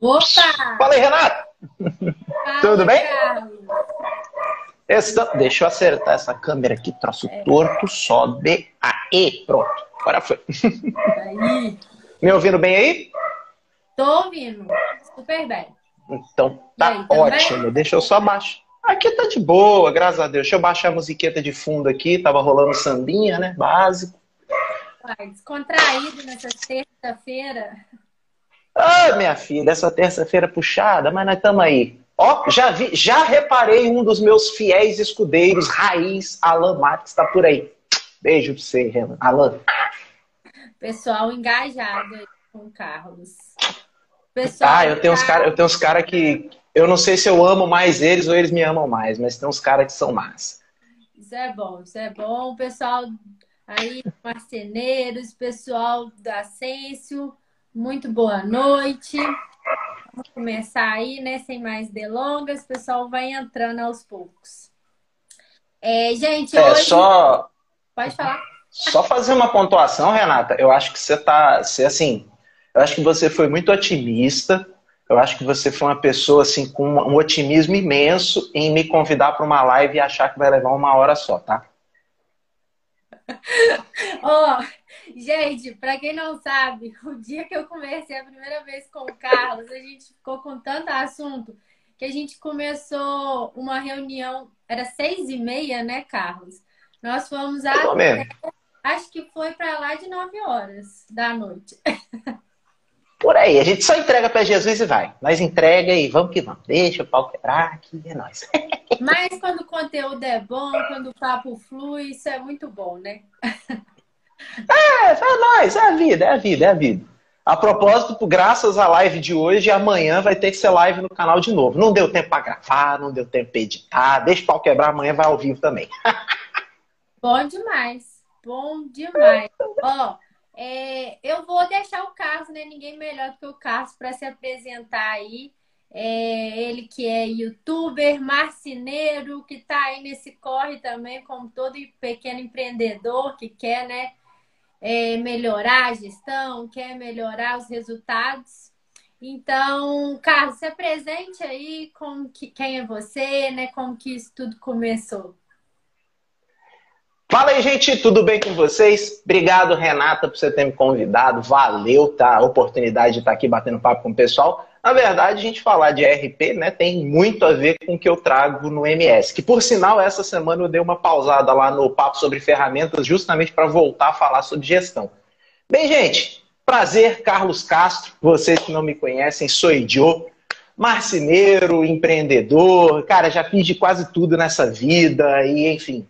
Opa! Fala aí, Renato! Fala, Tudo bem? Essa- Deixa eu acertar essa câmera aqui, troço torto, sobe. Aê, pronto. Agora foi. Aí. Me ouvindo bem aí? Tô ouvindo. Super bem. Então tá aí, ótimo. Deixa eu só baixar. Aqui tá de boa, graças a Deus. Deixa eu baixar a musiqueta de fundo aqui. Tava rolando sambinha, né? Básico. Descontraído nessa sexta-feira. Ah, minha filha, essa terça-feira puxada, mas nós estamos aí. Ó, já vi, já reparei um dos meus fiéis escudeiros, raiz, Alan Marques, tá por aí. Beijo pra você, Renan. Alan. Pessoal engajado aí com o Carlos. Pessoal Ah, eu tenho uns caras, eu tenho uns cara que eu não sei se eu amo mais eles ou eles me amam mais, mas tem uns caras que são massa. Isso é bom, isso é bom. Pessoal aí, marceneiros, pessoal da Ascenso, muito boa noite. Vamos começar aí, né? Sem mais delongas, o pessoal vai entrando aos poucos. É, gente, É hoje. só Pode falar. Só fazer uma pontuação, Renata. Eu acho que você tá, você assim, eu acho que você foi muito otimista. Eu acho que você foi uma pessoa assim com um otimismo imenso em me convidar para uma live e achar que vai levar uma hora só, tá? Ó, gente, para quem não sabe, o dia que eu conversei a primeira vez com o Carlos, a gente ficou com tanto assunto que a gente começou uma reunião, era seis e meia, né, Carlos? Nós fomos Mais ou a, menos. acho que foi para lá de nove horas da noite. Por aí, a gente só entrega para Jesus e vai. Nós entrega e vamos que vamos. Deixa o pau quebrar aqui, é nóis. Mas quando o conteúdo é bom, quando o papo flui, isso é muito bom, né? É, é nóis, é a vida, é a vida, é a vida. A propósito, graças à live de hoje, amanhã vai ter que ser live no canal de novo. Não deu tempo para gravar, não deu tempo para editar. Deixa o pau quebrar, amanhã vai ao vivo também. Bom demais, bom demais. Ó, é, eu vou deixar o Carlos, né? Ninguém melhor do que o Carlos para se apresentar aí. É, ele que é youtuber, marceneiro, que tá aí nesse corre também, como todo pequeno empreendedor que quer, né? É, melhorar a gestão, quer melhorar os resultados. Então, Carlos, se apresente aí como que, quem é você, né? Como que isso tudo começou. Fala aí, gente, tudo bem com vocês? Obrigado, Renata, por você ter me convidado. Valeu, tá? A oportunidade de estar aqui batendo papo com o pessoal. Na verdade, a gente falar de RP, né, tem muito a ver com o que eu trago no MS. Que, por sinal, essa semana eu dei uma pausada lá no papo sobre ferramentas, justamente para voltar a falar sobre gestão. Bem, gente, prazer, Carlos Castro. Vocês que não me conhecem, sou Joe, marceneiro, empreendedor. Cara, já fiz de quase tudo nessa vida e, enfim,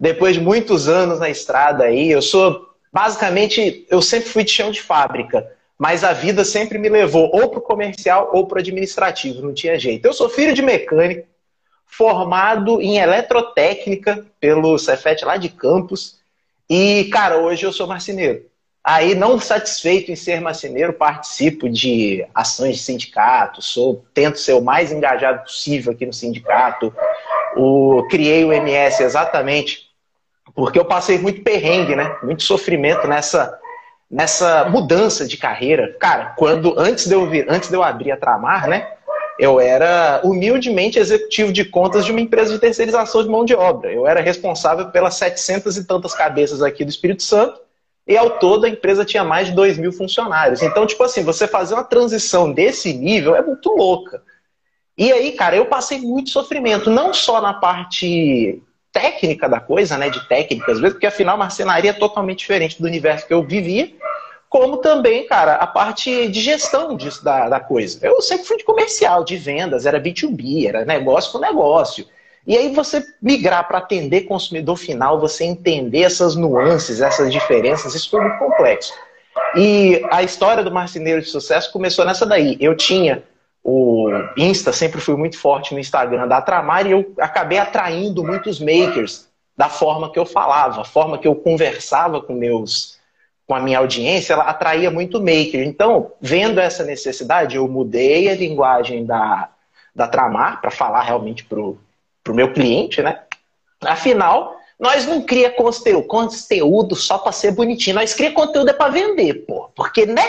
depois de muitos anos na estrada aí, eu sou basicamente, eu sempre fui de chão de fábrica, mas a vida sempre me levou ou para o comercial ou para o administrativo, não tinha jeito. Eu sou filho de mecânico, formado em eletrotécnica pelo Cefet lá de Campos, e, cara, hoje eu sou marceneiro. Aí, não satisfeito em ser marceneiro, participo de ações de sindicato, sou, tento ser o mais engajado possível aqui no sindicato. O, criei o MS exatamente porque eu passei muito perrengue, né? Muito sofrimento nessa, nessa mudança de carreira. Cara, quando antes de eu vir, antes de eu abrir a Tramar, né? Eu era humildemente executivo de contas de uma empresa de terceirização de mão de obra. Eu era responsável pelas 700 e tantas cabeças aqui do Espírito Santo e ao todo a empresa tinha mais de 2 mil funcionários. Então, tipo assim, você fazer uma transição desse nível é muito louca. E aí, cara, eu passei muito sofrimento, não só na parte técnica da coisa, né, de técnica, às vezes, porque afinal marcenaria é totalmente diferente do universo que eu vivia, como também, cara, a parte de gestão disso da, da coisa. Eu sempre fui de comercial, de vendas, era B2B, era negócio com negócio. E aí você migrar para atender consumidor final, você entender essas nuances, essas diferenças, isso foi muito complexo. E a história do marceneiro de sucesso começou nessa daí. Eu tinha o Insta, sempre fui muito forte no Instagram da Tramar e eu acabei atraindo muitos makers da forma que eu falava, a forma que eu conversava com meus com a minha audiência, ela atraía muito maker. Então, vendo essa necessidade, eu mudei a linguagem da, da Tramar para falar realmente pro, pro meu cliente, né? Afinal, nós não cria conteúdo só para ser bonitinho, nós cria conteúdo é para vender, pô. Porque, né?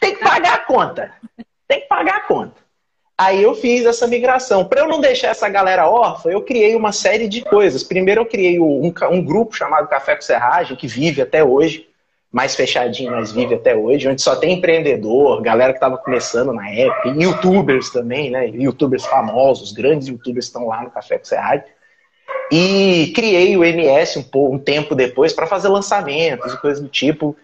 Tem que pagar a conta. Tem que pagar a conta. Aí eu fiz essa migração. Para eu não deixar essa galera órfã, eu criei uma série de coisas. Primeiro eu criei um, um grupo chamado Café com Serragem, que vive até hoje, mais fechadinho, mas vive até hoje, onde só tem empreendedor, galera que estava começando na época, youtubers também, né? Youtubers famosos, grandes youtubers estão lá no Café com Serragem. E criei o MS um, um tempo depois para fazer lançamentos e coisas do tipo.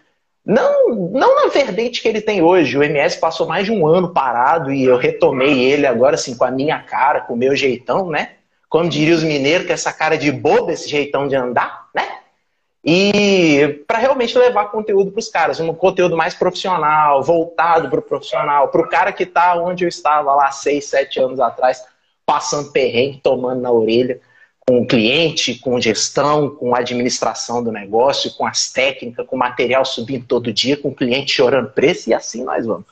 Não, não na vertente que ele tem hoje. O MS passou mais de um ano parado e eu retomei ele agora, assim, com a minha cara, com o meu jeitão, né? Como diria os mineiros, com essa cara de bobo, esse jeitão de andar, né? E para realmente levar conteúdo para os caras, um conteúdo mais profissional, voltado para o profissional, para o cara que está onde eu estava lá seis, sete anos atrás, passando perrengue, tomando na orelha com o cliente, com gestão, com administração do negócio, com as técnicas, com material subindo todo dia, com o cliente chorando preço e assim nós vamos.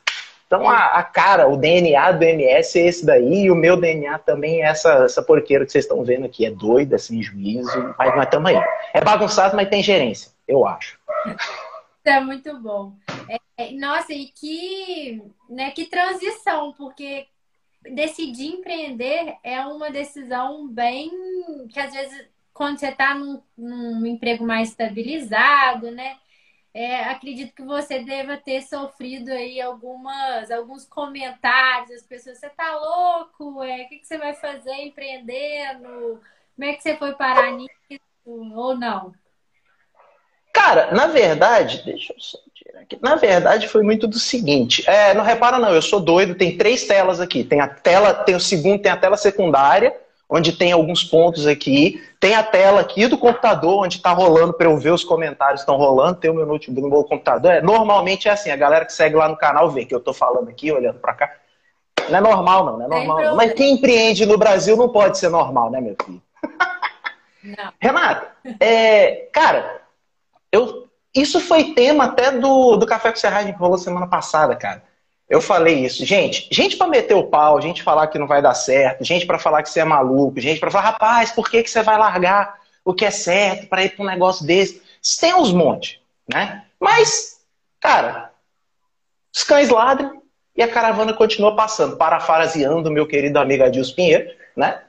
Então a, a, cara, o DNA do MS é esse daí, e o meu DNA também é essa, essa porqueira que vocês estão vendo aqui. É doida, sem juízo, mas nós estamos aí. É bagunçado, mas tem gerência, eu acho. É muito bom. É, nossa, e que, né, que transição, porque decidir empreender é uma decisão bem que às vezes quando você está num, num, emprego mais estabilizado, né? É, acredito que você deva ter sofrido aí algumas, alguns comentários, as pessoas, você tá louco? É, o que, que você vai fazer empreendendo? Como é que você foi parar nisso? Ou não? Cara, na verdade, deixa eu na verdade, foi muito do seguinte. É, não repara, não, eu sou doido, tem três telas aqui. Tem a tela, tem o segundo, tem a tela secundária, onde tem alguns pontos aqui. Tem a tela aqui do computador, onde está rolando para eu ver os comentários estão rolando. Tem o meu notebook no meu computador. É, normalmente é assim, a galera que segue lá no canal vê que eu estou falando aqui, olhando para cá. Não é normal, não, não é normal. Não. Mas quem empreende no Brasil não pode ser normal, né, meu filho? Não. Renata, é, cara, eu isso foi tema até do, do Café com Serragem que rolou semana passada, cara. Eu falei isso. Gente, gente para meter o pau, gente falar que não vai dar certo, gente para falar que você é maluco, gente para falar, rapaz, por que, que você vai largar o que é certo para ir para um negócio desse? Tem uns montes, né? Mas, cara, os cães ladram e a caravana continua passando, parafraseando meu querido amigo Adilson Pinheiro, né?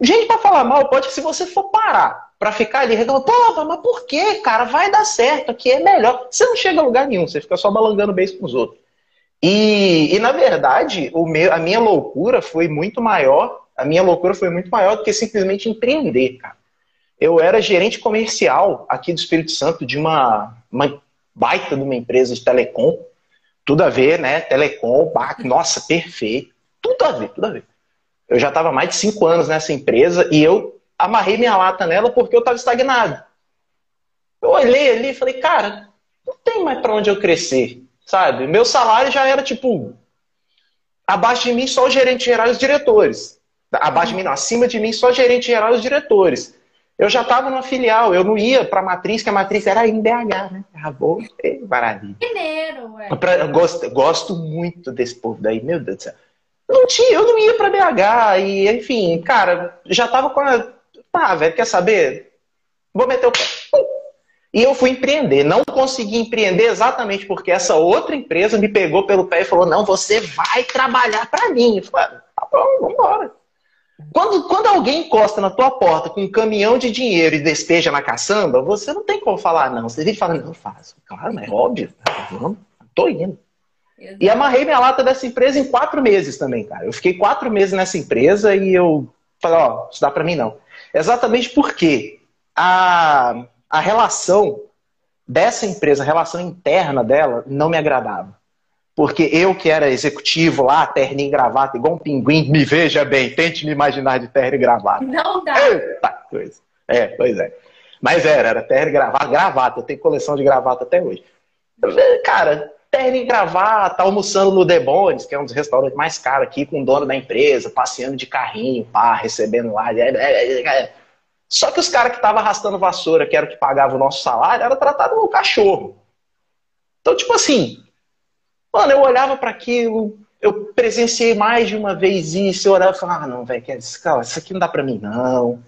Gente para falar mal pode que se você for parar para ficar ali reclamando, pô, mas por que, cara? Vai dar certo, aqui é melhor. Você não chega a lugar nenhum, você fica só balangando beijo com os outros. E, e na verdade, o meu, a minha loucura foi muito maior, a minha loucura foi muito maior do que simplesmente empreender, cara. Eu era gerente comercial aqui do Espírito Santo de uma, uma baita de uma empresa de telecom. Tudo a ver, né? Telecom, nossa, perfeito. Tudo a ver, tudo a ver. Eu já estava mais de cinco anos nessa empresa e eu amarrei minha lata nela porque eu estava estagnado. Eu olhei ali e falei, cara, não tem mais para onde eu crescer, sabe? Meu salário já era tipo abaixo de mim só o gerente geral e os diretores. Abaixo de mim, não, acima de mim só o gerente geral e os diretores. Eu já estava numa filial, eu não ia para a matriz, que a matriz era em BH, né? Acabou, maravilha. Mineiro, ué. Eu gosto, gosto muito desse povo daí, meu Deus do céu. Não tinha, eu não ia para BH e, enfim, cara, já estava com a ah, velho, quer saber? Vou meter o pé. E eu fui empreender. Não consegui empreender exatamente porque essa outra empresa me pegou pelo pé e falou: não, você vai trabalhar para mim. Eu falei, ah, tá bom, vamos embora. Quando, quando alguém encosta na tua porta com um caminhão de dinheiro e despeja na caçamba, você não tem como falar não. Você vem falando, não faço. Claro, mas é óbvio. Não, tô indo. Exato. E amarrei minha lata dessa empresa em quatro meses também, cara. Eu fiquei quatro meses nessa empresa e eu falei, ó, isso dá pra mim não. Exatamente porque a, a relação dessa empresa, a relação interna dela, não me agradava. Porque eu que era executivo lá, terno e gravata, igual um pinguim, me veja bem, tente me imaginar de terno e gravata. Não dá. Eita coisa. É, pois é. Mas era, era terno e gravata, gravata. Eu tenho coleção de gravata até hoje. Cara, terno e gravata, almoçando no Debones, que é um dos restaurantes mais caros aqui, com o dono da empresa, passeando de carrinho, pá, recebendo lá. É, é, é, Só que os caras que estavam arrastando vassoura, que era o que pagava o nosso salário, era tratado como cachorro. Então, tipo assim, mano, eu olhava para aquilo, eu presenciei mais de uma vez isso, eu olhava e falava, ah, não, velho, isso aqui não dá para mim, não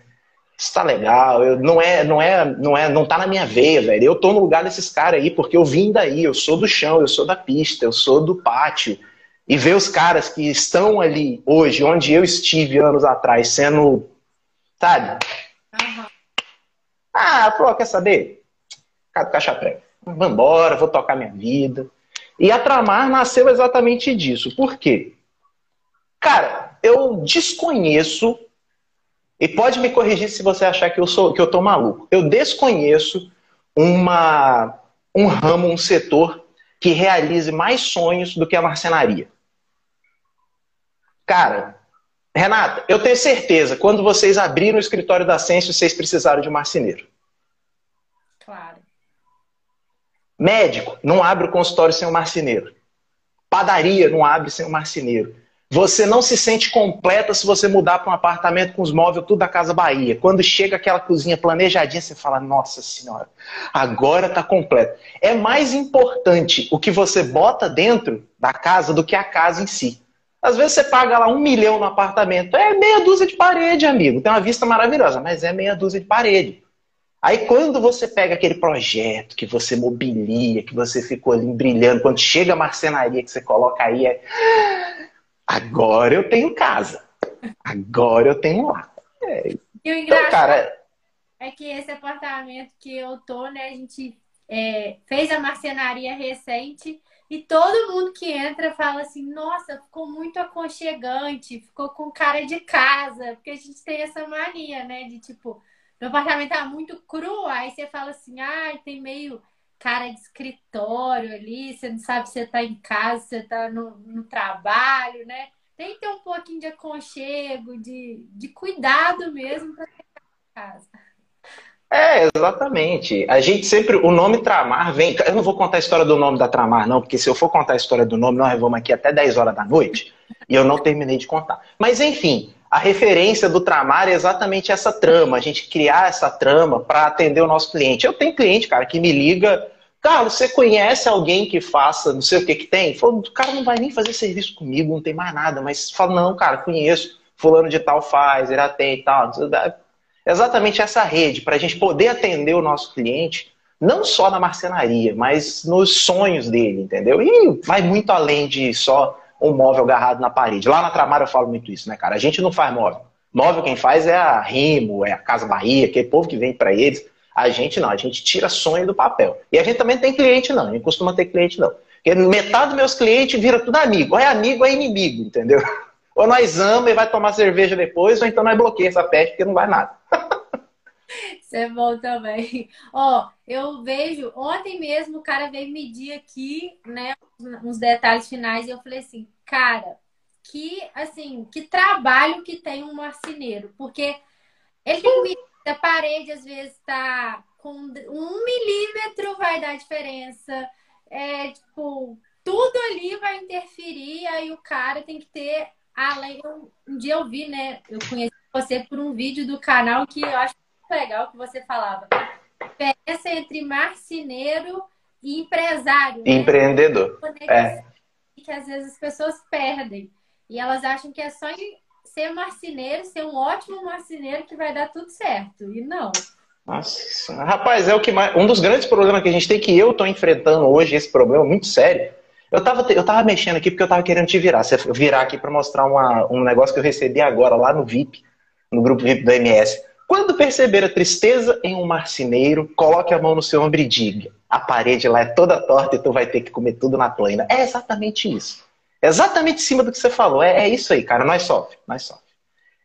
isso tá legal, eu, não é, não é, não é, não tá na minha veia, velho. Eu tô no lugar desses caras aí porque eu vim daí, eu sou do chão, eu sou da pista, eu sou do pátio. e ver os caras que estão ali hoje, onde eu estive anos atrás, sendo, sabe? Uhum. Ah, pô, quer saber? Cado caixa prega. Vambora, vou tocar minha vida. E a Tramar nasceu exatamente disso. Por quê? Cara, eu desconheço, e pode me corrigir se você achar que eu sou que eu tô maluco. Eu desconheço uma, um ramo, um setor que realize mais sonhos do que a marcenaria. Cara, Renata, eu tenho certeza, quando vocês abriram o escritório da Ascenso, vocês precisaram de um marceneiro. Claro. Médico não abre o consultório sem um marceneiro. Padaria não abre sem um marceneiro. Você não se sente completa se você mudar para um apartamento com os móveis tudo da Casa Bahia. Quando chega aquela cozinha planejadinha, você fala: Nossa Senhora, agora está completo. É mais importante o que você bota dentro da casa do que a casa em si. Às vezes você paga lá um milhão no apartamento. É meia dúzia de parede, amigo. Tem uma vista maravilhosa, mas é meia dúzia de parede. Aí quando você pega aquele projeto que você mobilia, que você ficou ali brilhando, quando chega a marcenaria que você coloca aí, é. Agora eu tenho casa. Agora eu tenho lá. É. E o engraçado então, cara... é que esse apartamento que eu tô, né, a gente é, fez a marcenaria recente e todo mundo que entra fala assim: nossa, ficou muito aconchegante, ficou com cara de casa, porque a gente tem essa mania, né? De tipo, meu apartamento tá muito cru, aí você fala assim: ai, tem meio cara de escritório ali, você não sabe se você tá em casa, se você tá no, no trabalho, né? Tem que ter um pouquinho de aconchego, de, de cuidado mesmo para ter casa. É, exatamente. A gente sempre. O nome Tramar vem. Eu não vou contar a história do nome da Tramar, não, porque se eu for contar a história do nome, nós vamos aqui até 10 horas da noite e eu não terminei de contar. Mas, enfim, a referência do Tramar é exatamente essa trama, a gente criar essa trama para atender o nosso cliente. Eu tenho cliente, cara, que me liga. Carlos, você conhece alguém que faça, não sei o que que tem? Falou, o cara não vai nem fazer serviço comigo, não tem mais nada. Mas fala, não, cara, conheço. Fulano de tal faz, ele atende e tal exatamente essa rede, para a gente poder atender o nosso cliente, não só na marcenaria, mas nos sonhos dele, entendeu? E vai muito além de só um móvel agarrado na parede. Lá na Tramar eu falo muito isso, né, cara? A gente não faz móvel. Móvel quem faz é a Rimo, é a Casa Bahia, aquele povo que vem para eles. A gente não, a gente tira sonho do papel. E a gente também tem cliente não, a gente costuma ter cliente não. Porque metade dos meus clientes vira tudo amigo. Ou é amigo ou é inimigo, entendeu? Ou nós amamos e vai tomar cerveja depois, ou então nós bloqueamos essa peste porque não vai nada. Isso é bom também. Ó, eu vejo, ontem mesmo o cara veio medir aqui, né, uns detalhes finais, e eu falei assim, cara, que, assim, que trabalho que tem um marceneiro, porque ele tem que a parede, às vezes tá com um milímetro vai dar diferença, é, tipo, tudo ali vai interferir, aí o cara tem que ter Além, um dia eu vi, né? Eu conheci você por um vídeo do canal que eu acho legal que você falava. Diferença entre marceneiro e empresário. Né? Empreendedor. É. Que às vezes as pessoas perdem. E elas acham que é só ser marceneiro, ser um ótimo marceneiro que vai dar tudo certo. E não. Nossa, rapaz, é o que mais. Um dos grandes problemas que a gente tem que eu estou enfrentando hoje, esse problema muito sério, eu tava, eu tava mexendo aqui porque eu tava querendo te virar. Você virar aqui para mostrar uma, um negócio que eu recebi agora lá no VIP, no grupo VIP do MS. Quando perceber a tristeza em um marceneiro, coloque a mão no seu ombro e diga: a parede lá é toda torta e tu vai ter que comer tudo na plana. É exatamente isso. É exatamente em cima do que você falou. É, é isso aí, cara. Nós sofre, nós sofre.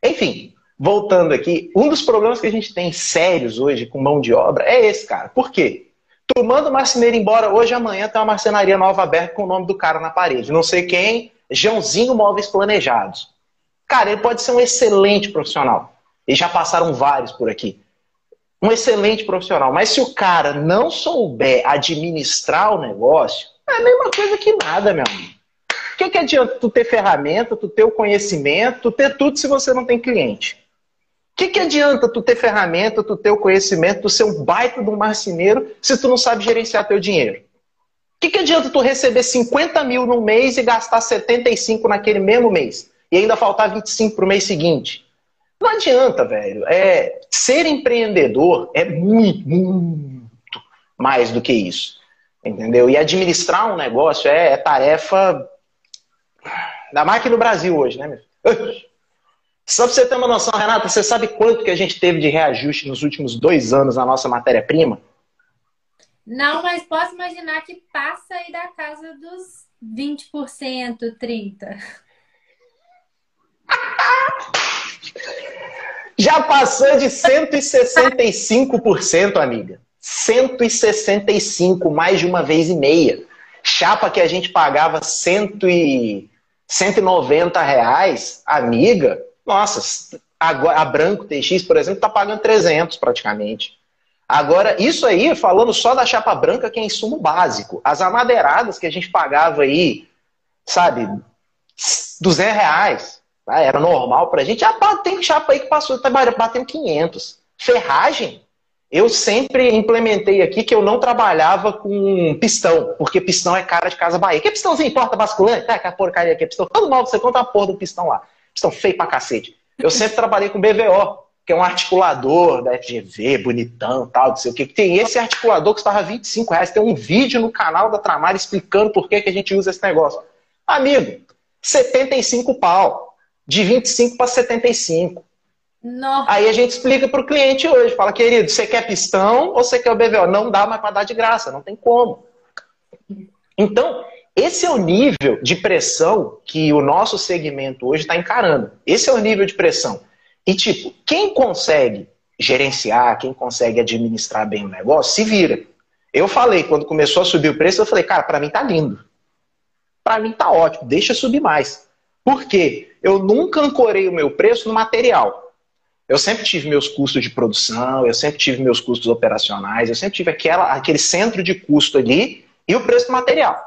Enfim, voltando aqui, um dos problemas que a gente tem sérios hoje com mão de obra é esse, cara. Por quê? Tu manda o marceneiro embora hoje, amanhã tem uma marcenaria nova aberta com o nome do cara na parede. Não sei quem, Joãozinho Móveis Planejados. Cara, ele pode ser um excelente profissional. E já passaram vários por aqui. Um excelente profissional. Mas se o cara não souber administrar o negócio, é a mesma coisa que nada, meu amigo. O que, que adianta tu ter ferramenta, tu ter o conhecimento, tu ter tudo se você não tem cliente? O que, que adianta tu ter ferramenta, tu ter o conhecimento, tu ser um baita de um marceneiro, se tu não sabe gerenciar teu dinheiro? O que, que adianta tu receber 50 mil no mês e gastar 75 naquele mesmo mês? E ainda faltar 25 para o mês seguinte? Não adianta, velho. É, ser empreendedor é muito, muito mais do que isso. Entendeu? E administrar um negócio é, é tarefa mais aqui no Brasil hoje, né, meu? Só pra você ter uma noção, Renata, você sabe quanto que a gente teve de reajuste nos últimos dois anos na nossa matéria-prima? Não, mas posso imaginar que passa aí da casa dos 20%, 30%. Já passou de 165%, amiga. 165, mais de uma vez e meia. Chapa que a gente pagava 100 e 190 reais, amiga, nossa, a, a Branco TX, por exemplo, está pagando 300 praticamente. Agora, isso aí, falando só da chapa branca, que é insumo básico. As amadeiradas que a gente pagava aí, sabe, 200 reais, tá? era normal pra gente. Ah, tem chapa aí que passou, tá batendo 500. Ferragem, eu sempre implementei aqui que eu não trabalhava com pistão, porque pistão é cara de casa Bahia. Que pistãozinho, porta basculante? Tá, que porcaria aqui é pistão. Todo mal você conta a porra do pistão lá. Pistão feio pra cacete. Eu sempre trabalhei com BVO, que é um articulador da FGV, bonitão, tal, não sei o que. Tem esse articulador que estava 25 reais. Tem um vídeo no canal da Tramar explicando por que, que a gente usa esse negócio. Amigo, 75 pau. De 25 para 75. Nossa. Aí a gente explica para o cliente hoje, fala, querido, você quer pistão ou você quer o BVO? Não dá mais para dar de graça, não tem como. Então, esse é o nível de pressão que o nosso segmento hoje está encarando. Esse é o nível de pressão. E, tipo, quem consegue gerenciar, quem consegue administrar bem o negócio, se vira. Eu falei, quando começou a subir o preço, eu falei, cara, para mim tá lindo. Para mim tá ótimo, deixa subir mais. Por quê? Eu nunca ancorei o meu preço no material. Eu sempre tive meus custos de produção, eu sempre tive meus custos operacionais, eu sempre tive aquela, aquele centro de custo ali e o preço do material.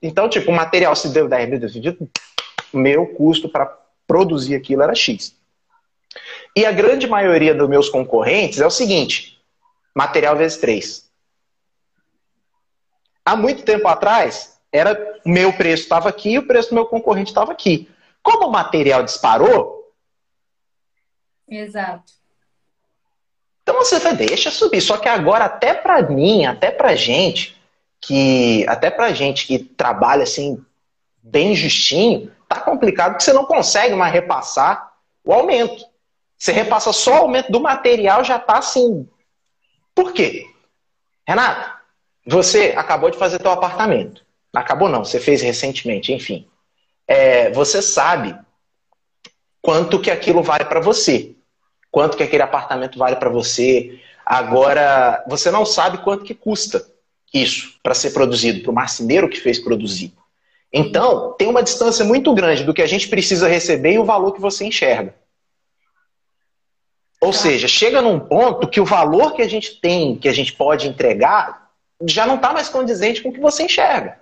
Então, tipo, o material se deu 10 mil, meu custo para produzir aquilo era X. E a grande maioria dos meus concorrentes é o seguinte: material vezes 3. Há muito tempo atrás, era meu preço estava aqui e o preço do meu concorrente estava aqui. Como o material disparou, Exato. Então você vai, deixa subir. Só que agora, até para mim, até pra gente, que. Até pra gente que trabalha assim, bem justinho, tá complicado porque você não consegue mais repassar o aumento. Você repassa só o aumento do material, já tá assim. Por quê? Renato, você acabou de fazer teu apartamento. Acabou não, você fez recentemente, enfim. É, você sabe quanto que aquilo vale para você quanto que aquele apartamento vale para você. Agora, você não sabe quanto que custa isso para ser produzido, para o marceneiro que fez produzir. Então, tem uma distância muito grande do que a gente precisa receber e o valor que você enxerga. Ou tá. seja, chega num ponto que o valor que a gente tem, que a gente pode entregar, já não está mais condizente com o que você enxerga.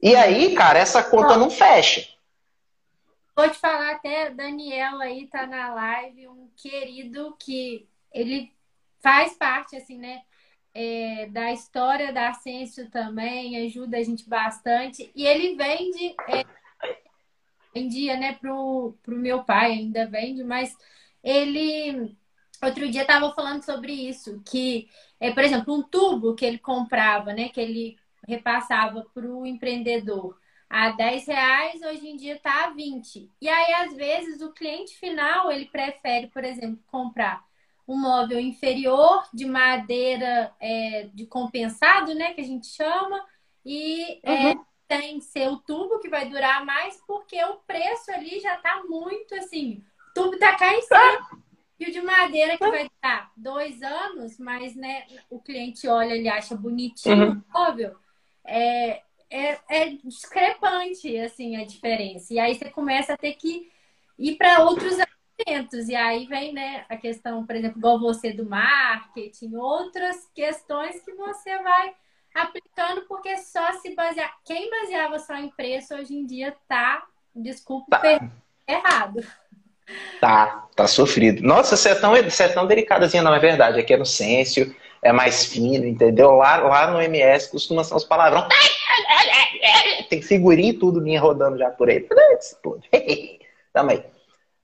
E aí, cara, essa conta não fecha. Vou te falar até, Daniel aí tá na live, um querido que ele faz parte, assim, né, é, da história da Ascenso também, ajuda a gente bastante. E ele vende, é, vendia, né, pro, pro meu pai, ainda vende, mas ele, outro dia tava falando sobre isso, que, é, por exemplo, um tubo que ele comprava, né, que ele repassava pro empreendedor a 10 reais, hoje em dia está a 20. E aí, às vezes, o cliente final, ele prefere, por exemplo, comprar um móvel inferior de madeira é, de compensado, né, que a gente chama, e é, uhum. é, tem seu tubo que vai durar mais, porque o preço ali já está muito assim, o tubo está cá em cima. E o de madeira que vai dar dois anos, mas né, o cliente olha, ele acha bonitinho uhum. o móvel, é, é, é discrepante, assim, a diferença. E aí você começa a ter que ir para outros elementos. E aí vem, né, a questão, por exemplo, igual você do marketing, outras questões que você vai aplicando, porque só se basear. Quem baseava só em preço hoje em dia tá, desculpa, tá. errado. Tá, tá sofrido. Nossa, você é tão, você é tão delicadazinha, não é verdade. Aqui é no Sêncio, é mais fino, entendeu? Lá, lá no MS costuma ser os palavrões. Tem figurinha e tudo, linha rodando já por aí. Também.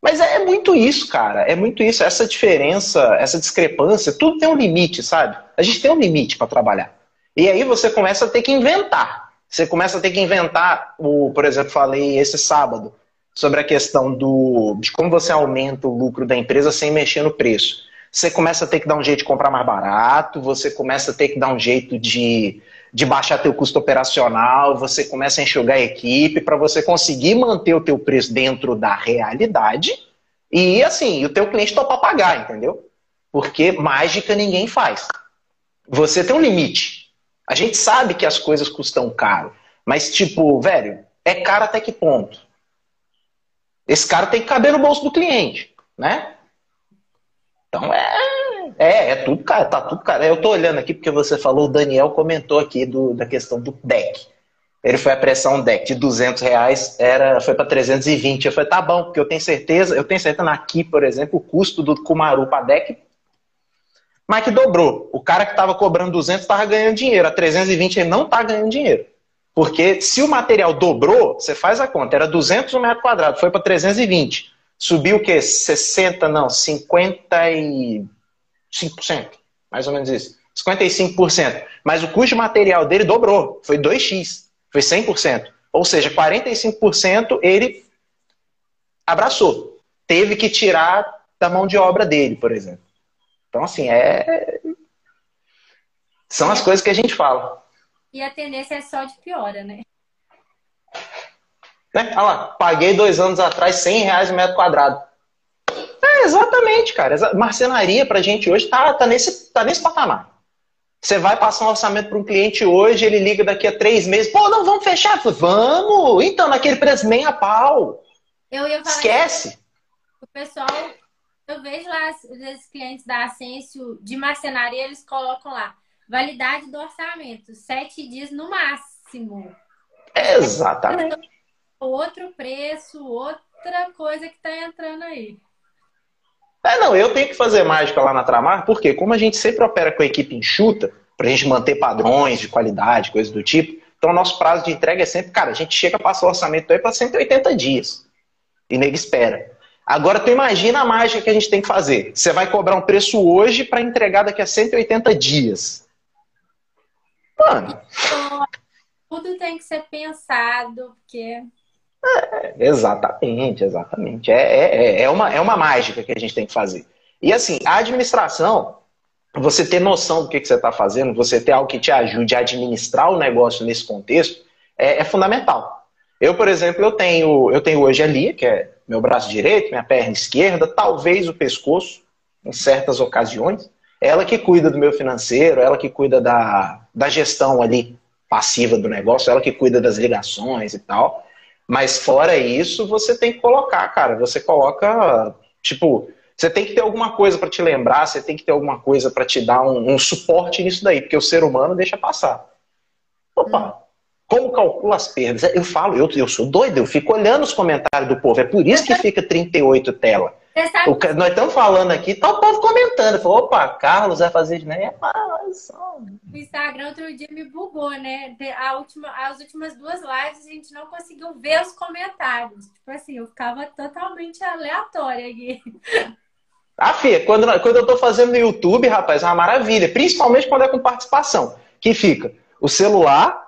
Mas é muito isso, cara. É muito isso. Essa diferença, essa discrepância, tudo tem um limite, sabe? A gente tem um limite para trabalhar. E aí você começa a ter que inventar. Você começa a ter que inventar, o, por exemplo, falei esse sábado. sobre a questão do, de como você aumenta o lucro da empresa sem mexer no preço. Você começa a ter que dar um jeito de comprar mais barato, você começa a ter que dar um jeito de, de baixar teu custo operacional, você começa a enxugar a equipe para você conseguir manter o teu preço dentro da realidade e assim, o teu cliente topa pagar, entendeu? Porque mágica ninguém faz. Você tem um limite. A gente sabe que as coisas custam caro, mas tipo, velho, é caro até que ponto? Esse cara tem que caber no bolso do cliente, né? Então é, é, é tudo cara, tá tudo cara. Eu tô olhando aqui porque você falou, o Daniel comentou aqui do, da questão do deck. Ele foi apressar um deck de 200 reais, era, foi para 320. Eu falei, tá bom, porque eu tenho certeza, eu tenho certeza aqui, por exemplo, o custo do Kumaru para deck, mas que dobrou. O cara que estava cobrando 200 estava ganhando dinheiro, a 320 ele não está ganhando dinheiro. Porque se o material dobrou, você faz a conta, era 200 um metro quadrado, foi para 320. Subiu o quê? 60, não, 55%. Mais ou menos isso. 55%. Mas o custo material dele dobrou, foi 2x. Foi 100%. Ou seja, 45% ele abraçou. Teve que tirar da mão de obra dele, por exemplo. Então, assim, é. São as coisas que a gente fala. E a tendência é só de piora, né? Né? Olha lá, paguei dois anos atrás 100 reais o metro quadrado. É, exatamente, cara. Marcenaria pra gente hoje tá, tá, nesse, tá nesse patamar. Você vai passar um orçamento para um cliente hoje, ele liga daqui a três meses. Pô, não, vamos fechar? Vamos! Então, naquele preço nem a pau. Eu ia falar Esquece. O pessoal, eu vejo lá os clientes da Ascenso de marcenaria, eles colocam lá validade do orçamento, sete dias no máximo. Exatamente. Outro preço, outra coisa que está entrando aí. É, não, eu tenho que fazer mágica lá na Tramar, porque como a gente sempre opera com a equipe enxuta, para a gente manter padrões de qualidade, coisas do tipo, então o nosso prazo de entrega é sempre, cara, a gente chega a passar o orçamento aí para 180 dias. E nego espera. Agora tu imagina a mágica que a gente tem que fazer. Você vai cobrar um preço hoje para entregar daqui a 180 dias. Mano. Tudo tem que ser pensado, porque é, exatamente, exatamente. É, é, é, é, uma, é uma mágica que a gente tem que fazer. E assim, a administração, você ter noção do que, que você está fazendo, você ter algo que te ajude a administrar o negócio nesse contexto, é, é, fundamental. Eu, por exemplo, eu tenho, eu tenho hoje a Lia, que é meu braço direito, minha perna esquerda, talvez o pescoço, em certas ocasiões. Ela que cuida do meu financeiro, ela que cuida da, da gestão ali passiva do negócio, ela que cuida das ligações e tal. Mas fora isso, você tem que colocar, cara. Você coloca, tipo, você tem que ter alguma coisa para te lembrar, você tem que ter alguma coisa para te dar um, um, suporte nisso daí, porque o ser humano deixa passar. Opa, hum. como calcula as perdas? Eu falo, eu, eu sou doido, eu fico olhando os comentários do povo. É por isso que fica 38 tela. O, nós estamos falando aqui, tá o povo comentando. Falou, opa, Carlos vai fazer de novo. É, o Instagram outro dia me bugou, né? A última, as últimas duas lives a gente não conseguiu ver os comentários. Tipo assim, eu ficava totalmente aleatória aqui. Ah, Fia, quando, quando eu tô fazendo no YouTube, rapaz, é uma maravilha. Principalmente quando é com participação. Que fica o celular,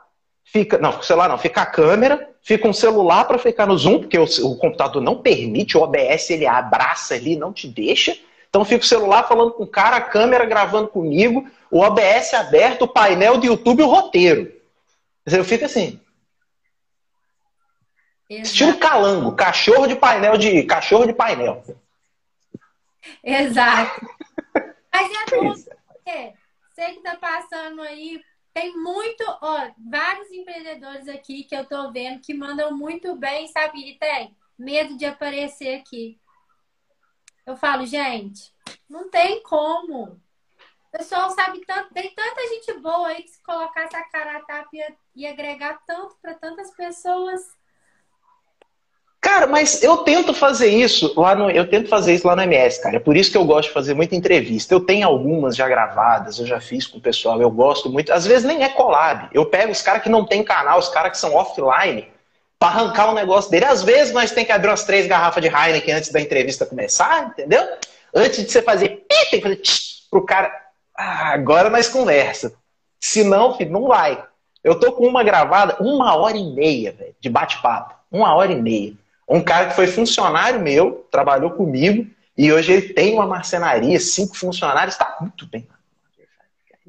fica. Não, o celular não, fica a câmera, fica um celular para ficar no Zoom, porque o, o, computador não permite, o OBS ele abraça ali, não te deixa. Então fica o celular falando com o cara, a câmera gravando comigo, o OBS aberto, o painel do YouTube e o roteiro. Eu fico assim. Exato. Estilo calango, cachorro de painel de cachorro de painel. Exato. Mas é bom, você que tá passando aí tem muito, ó, vários empreendedores aqui que eu tô vendo que mandam muito bem, sabe? E tem medo de aparecer aqui. Eu falo, gente, não tem como. O pessoal sabe tanto, tem tanta gente boa aí que se colocar essa cara a tapa ia, agregar tanto para tantas pessoas. Cara, mas eu tento fazer isso lá no, eu tento fazer isso lá no MS, cara. É por isso que eu gosto de fazer muita entrevista. Eu tenho algumas já gravadas, eu já fiz com o pessoal, eu gosto muito. Às vezes nem é collab. Eu pego os caras que não tem canal, os caras que são offline, para arrancar o um negócio dele. Às vezes nós tem que abrir umas três garrafas de Heineken antes da entrevista começar, entendeu? Antes de você fazer pi, tem que fazer tch, pro cara. Ah, agora nós conversa. Se não, filho, não vai. Eu tô com uma gravada, uma hora e meia, velho, de bate-papo. Uma hora e meia Um cara que foi funcionário meu, trabalhou comigo, e hoje ele tem uma marcenaria, cinco funcionários, está muito bem.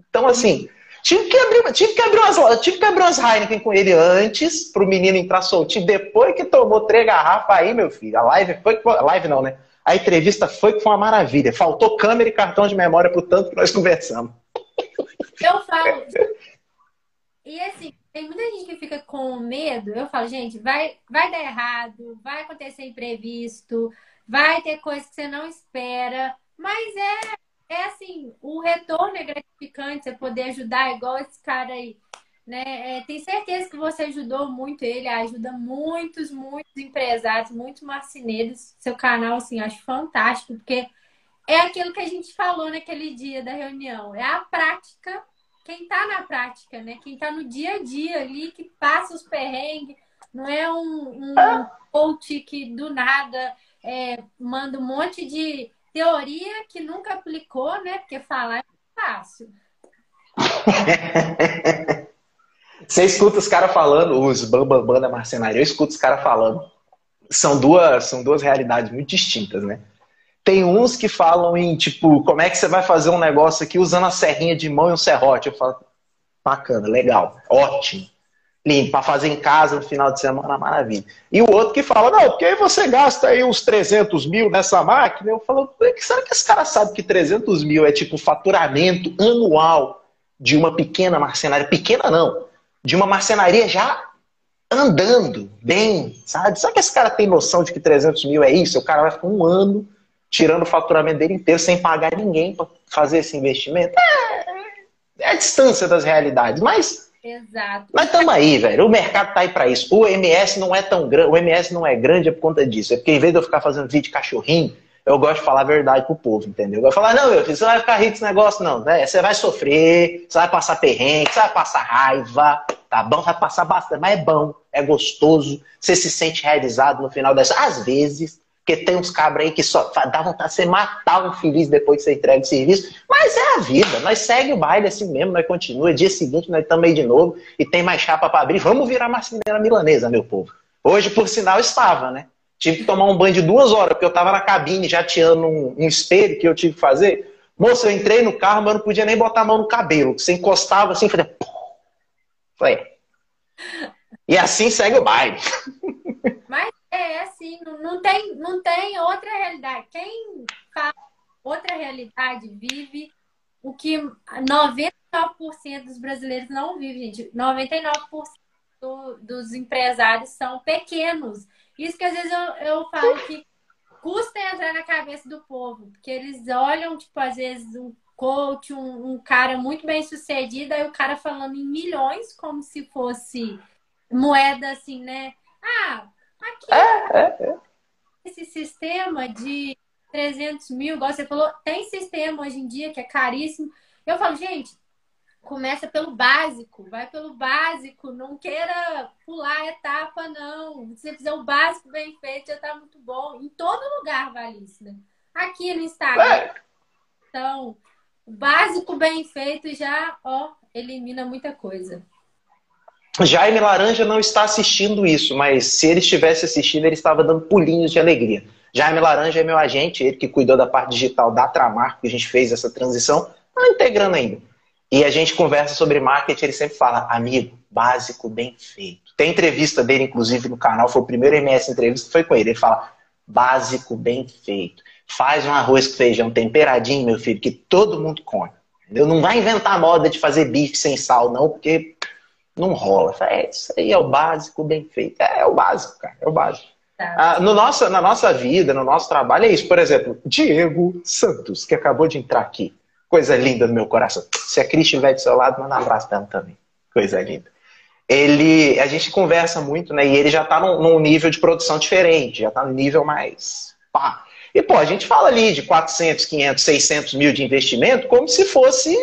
Então, assim, tive que abrir, tive que abrir umas, tive que abrir umas Heineken com ele antes, para o menino entrar soltinho. Depois que tomou três garrafas aí, meu filho, a live foi. live não, né? A entrevista foi que foi uma maravilha. Faltou câmera e cartão de memória pro tanto que nós conversamos. Eu falo. E assim, tem muita gente que fica com medo. Eu falo, gente, vai, vai dar errado, vai acontecer imprevisto, vai ter coisas que você não espera. Mas é, é assim, o retorno é gratificante, você poder ajudar igual esse cara aí. Né? É, tenho certeza que você ajudou muito ele, ajuda muitos, muitos empresários, muitos marceneiros. Seu canal, assim, acho fantástico, porque é aquilo que a gente falou naquele dia da reunião. É a prática quem está na prática, né? Quem está no dia a dia ali, que passa os perrengues, não é um, um coach que do nada é, manda um monte de teoria que nunca aplicou, né? Porque falar é fácil. Você escuta os caras falando, os bambambam bam, bam da marcenaria, eu escuto os caras falando. São duas, são duas realidades muito distintas, né? Tem uns que falam em, tipo, como é que você vai fazer um negócio aqui usando a serrinha de mão e um serrote? Eu falo, bacana, legal, ótimo. Lindo, para fazer em casa no final de semana, maravilha. E o outro que fala, não, porque aí você gasta aí uns 300 mil nessa máquina. Eu falo, será que esse cara sabe que 300 mil é tipo faturamento anual de uma pequena marcenaria? Pequena não, de uma marcenaria já andando bem, sabe? Será que esse cara tem noção de que 300 mil é isso? O cara vai ficar um ano tirando o faturamento dele inteiro sem pagar ninguém para fazer esse investimento. É, é, a distância das realidades, mas Exato. Mas estamos aí, velho. O mercado tá aí para isso. O MS não é tão grande, o MS não é grande é por conta disso. É porque em vez de eu ficar fazendo vídeo de cachorrinho, eu gosto de falar a verdade pro povo, entendeu? Eu falar, não, meu filho, você não vai ficar rico desse negócio, não. Né? Você vai sofrer, você vai passar perrengue, você vai passar raiva, tá bom? Vai passar bastante, mas é bom, é gostoso, você se sente realizado no final dessa. Às vezes, porque tem uns cabras aí que só dá vontade de você matar um infeliz depois que você entrega o serviço. Mas é a vida. Nós segue o baile assim mesmo, nós continua. Dia seguinte nós estamos aí de novo e tem mais chapa para abrir. Vamos virar marceneira milanesa, meu povo. Hoje, por sinal, estava, né? Tive que tomar um banho de duas horas, porque eu estava na cabine já tirando um, um espelho que eu tive que fazer. Moço, eu entrei no carro, mas não podia nem botar a mão no cabelo. Você encostava assim, falei, Falei. E assim segue o baile. Mas é assim, não, tem, não tem outra realidade. Quem fala outra realidade vive o que 99% dos brasileiros não vivem, gente. 99% do, dos empresários são pequenos. Isso que às vezes eu, eu falo que custa entrar na cabeça do povo, porque eles olham, tipo, às vezes um coach, um, um cara muito bem sucedido, aí o cara falando em milhões, como se fosse moeda assim, né? Ah, Aqui, é, é, é. esse sistema de 300 mil, igual você falou, tem sistema hoje em dia que é caríssimo. Eu falo, gente, começa pelo básico, vai pelo básico, não queira pular a etapa, não. Se você fizer o básico bem feito, já tá muito bom. Em todo lugar vale isso, né? Aqui no Instagram. É. Então, o básico bem feito já, ó, elimina muita coisa. Jaime Laranja não está assistindo isso, mas se ele estivesse assistindo, ele estava dando pulinhos de alegria. Jaime Laranja é meu agente, ele que cuidou da parte digital da Tramar, que a gente fez essa transição, está integrando ainda. E a gente conversa sobre marketing, ele sempre fala, amigo, básico, bem feito. Tem entrevista dele, inclusive, no canal, foi o primeiro MS entrevista, foi com ele. Ele fala, básico, bem feito. Faz um arroz com feijão temperadinho, meu filho, que todo mundo come. Entendeu? Não vai inventar moda de fazer bife sem sal, não, porque não rola. É, isso aí é o básico bem feito. É, é o básico, cara. É o básico. Tá. Ah, no nosso, na nossa vida, no nosso trabalho, é isso. Por exemplo, Diego Santos, que acabou de entrar aqui. Coisa linda do meu coração. Se a Cris estiver do seu lado, manda um abraço pra ela também. Coisa linda. Ele, a gente conversa muito, né? E ele já tá num, num nível de produção diferente, já tá no nível mais pá. E, pô, a gente fala ali de 400, 500, 600 mil de investimento como se fosse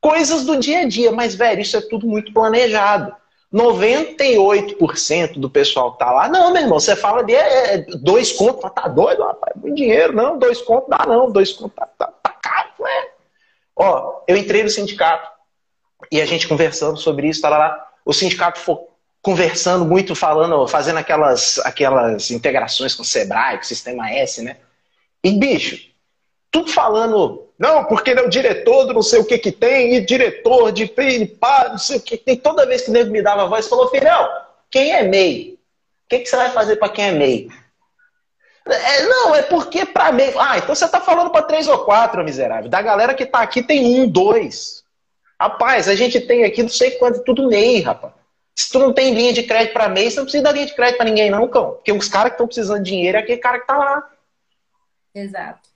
coisas do dia a dia. Mas, velho, isso é tudo muito planejado. 98% do pessoal tá lá, não, meu irmão, você fala de é, é dois contos, tá doido, rapaz, muito dinheiro, não, dois contos dá não, dois contos tá, tá, tá caro, né? Ó, eu entrei no sindicato e a gente conversando sobre isso, tá lá, o sindicato conversando muito, falando, fazendo aquelas, aquelas integrações com o Sebrae, com o Sistema S, né? E, bicho, tudo falando, não, porque ele é o diretor do não sei o que que tem, e diretor de pá, não sei o que tem. Toda vez que o nego me dava voz, falou, filhão, quem é MEI? O que, que você vai fazer para quem é MEI? É, não, é porque para MEI. Ah, então você tá falando para três ou quatro, miserável. Da galera que tá aqui tem um, dois. Rapaz, a gente tem aqui não sei quanto, tudo MEI, rapaz. Se tu não tem linha de crédito para MEI, você não precisa dar linha de crédito para ninguém, não, cão. Porque os caras que estão precisando de dinheiro é aquele cara que tá lá. Exato.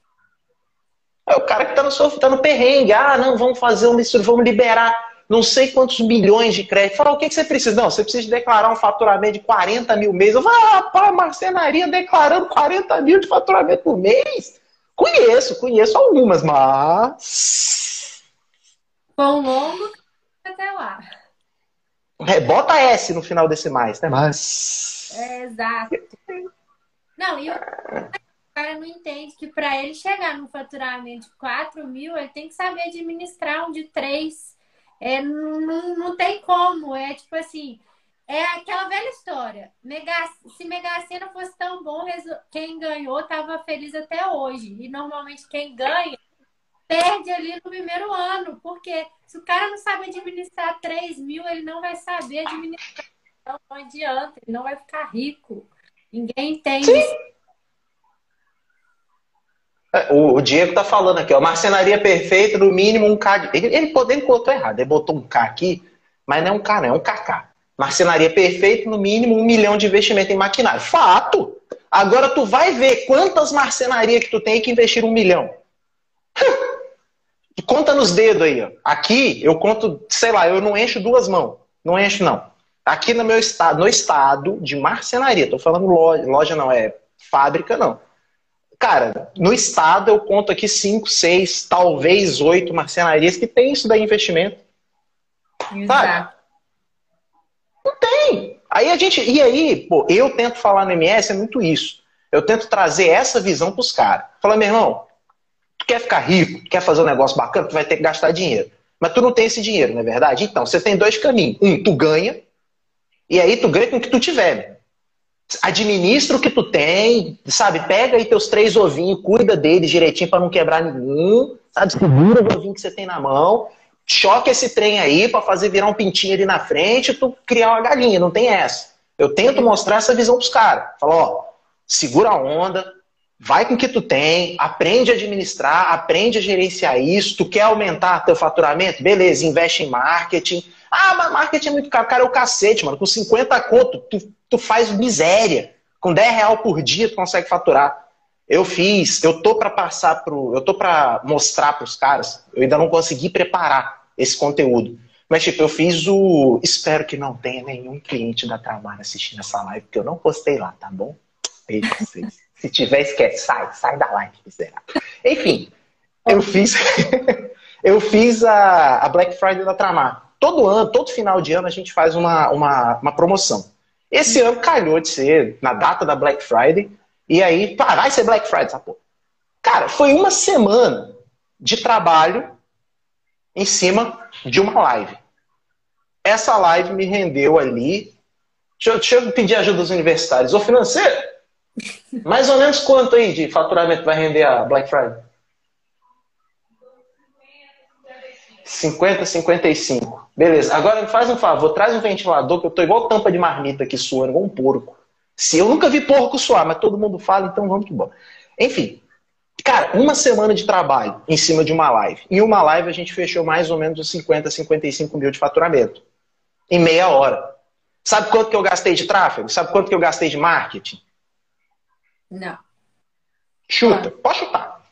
É o cara que tá no, tá no perrengue. Ah, não, vamos fazer um vamos liberar não sei quantos milhões de crédito. Fala, o que, que você precisa? Não, você precisa declarar um faturamento de 40 mil mês. Eu falo, ah, rapaz, marcenaria declarando 40 mil de faturamento por mês? Conheço, conheço algumas, mas. Pão longo até lá. É, bota S no final desse mais, né? Mas. É, exato. Não, e o cara não entende que para ele chegar no faturamento de 4 mil, ele tem que saber administrar um de 3. É, não, não tem como. É tipo assim, é aquela velha história. Mega, se Mega Sena fosse tão bom, quem ganhou estava feliz até hoje. E normalmente quem ganha perde ali no primeiro ano. Porque se o cara não sabe administrar 3 mil, ele não vai saber administrar. Então não adianta, ele não vai ficar rico. Ninguém entende. Sim. É, o, o Diego tá falando aqui, ó, marcenaria perfeita, no mínimo um K. Ele, ele, ele botou errado, ele botou um K aqui, mas não é um K, não, é um KK. Marcenaria perfeita, no mínimo um milhão de investimento em maquinário. Fato! Agora tu vai ver quantas marcenarias que tu tem que investir um milhão. Conta nos dedos aí, ó. Aqui eu conto, sei lá, eu não encho duas mãos. Não encho, não. Aqui no meu estado, no estado de marcenaria, tô falando loja, loja não, é fábrica, não. Cara, no estado eu conto aqui cinco, seis, talvez oito marcenarias que tem isso daí investimento. Exato. Sabe? Não tem. Aí a gente. E aí, pô, eu tento falar no MS é muito isso. Eu tento trazer essa visão pros caras. Falar, meu irmão, tu quer ficar rico, tu quer fazer um negócio bacana, tu vai ter que gastar dinheiro. Mas tu não tem esse dinheiro, não é verdade? Então, você tem dois caminhos. Um, tu ganha, e aí tu ganha com o que tu tiver. Administra o que tu tem, sabe? Pega aí teus três ovinhos, cuida deles direitinho para não quebrar nenhum, sabe? Segura o ovinho que você tem na mão, choca esse trem aí para fazer virar um pintinho ali na frente e tu criar uma galinha, não tem essa. Eu tento mostrar essa visão pros caras. Falo, ó, segura a onda, vai com o que tu tem, aprende a administrar, aprende a gerenciar isso, tu quer aumentar teu faturamento? Beleza, investe em marketing, ah, mas marketing é muito caro. Cara, é o cacete, mano. Com 50 conto, tu, tu faz miséria. Com 10 real por dia, tu consegue faturar. Eu fiz, eu tô para passar pro. Eu tô para mostrar pros caras. Eu ainda não consegui preparar esse conteúdo. Mas, tipo, eu fiz o. Espero que não tenha nenhum cliente da Trabalho assistindo essa live, porque eu não postei lá, tá bom? Se tiver, esquece. Sai, sai da live, miserável. Enfim, eu fiz. eu fiz a, a Black Friday da Tramar todo ano, todo final de ano, a gente faz uma, uma, uma promoção. Esse ano calhou de ser na data da Black Friday. E aí, pá, vai ser Black Friday essa porra. Cara, foi uma semana de trabalho em cima de uma live. Essa live me rendeu ali. Deixa eu, deixa eu pedir ajuda dos universitários. Ô, financeiro, mais ou menos quanto aí de faturamento vai render a Black Friday? 50, 55. Beleza. Agora me faz um favor, traz um ventilador, que eu tô igual tampa de marmita aqui suando, igual um porco. Se eu nunca vi porco suar, mas todo mundo fala, então vamos que bom. Enfim, cara, uma semana de trabalho em cima de uma live. Em uma live a gente fechou mais ou menos 50, 55 mil de faturamento. Em meia hora. Sabe quanto que eu gastei de tráfego? Sabe quanto que eu gastei de marketing? Não. Chuta, pode chutar.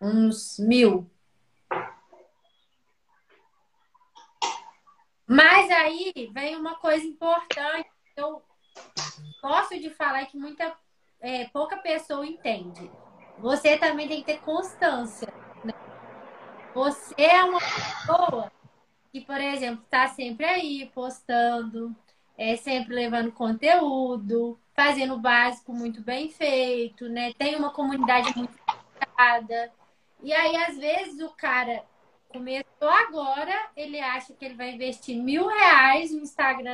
Uns mil. Mas aí vem uma coisa importante. Eu gosto de falar que muita, é, pouca pessoa entende. Você também tem que ter constância. Né? Você é uma pessoa que, por exemplo, está sempre aí postando, é, sempre levando conteúdo, fazendo básico muito bem feito, né? Tem uma comunidade muito fechada. E aí, às vezes, o cara Começou agora, ele acha que ele vai investir mil reais no Instagram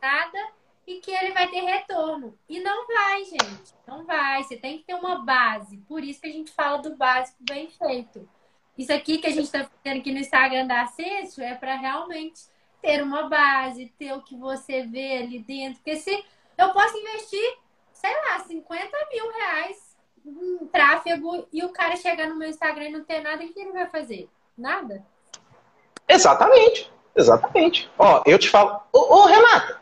nada e que ele vai ter retorno. E não vai, gente. Não vai. Você tem que ter uma base. Por isso que a gente fala do básico bem feito. Isso aqui que a gente está fazendo aqui no Instagram da Acesso é para realmente ter uma base, ter o que você vê ali dentro. Porque se eu posso investir, sei lá, 50 mil reais em tráfego e o cara chegar no meu Instagram e não ter nada, o que ele vai fazer? Nada. Exatamente. Exatamente. Ó, eu te falo. Ô, ô Renata,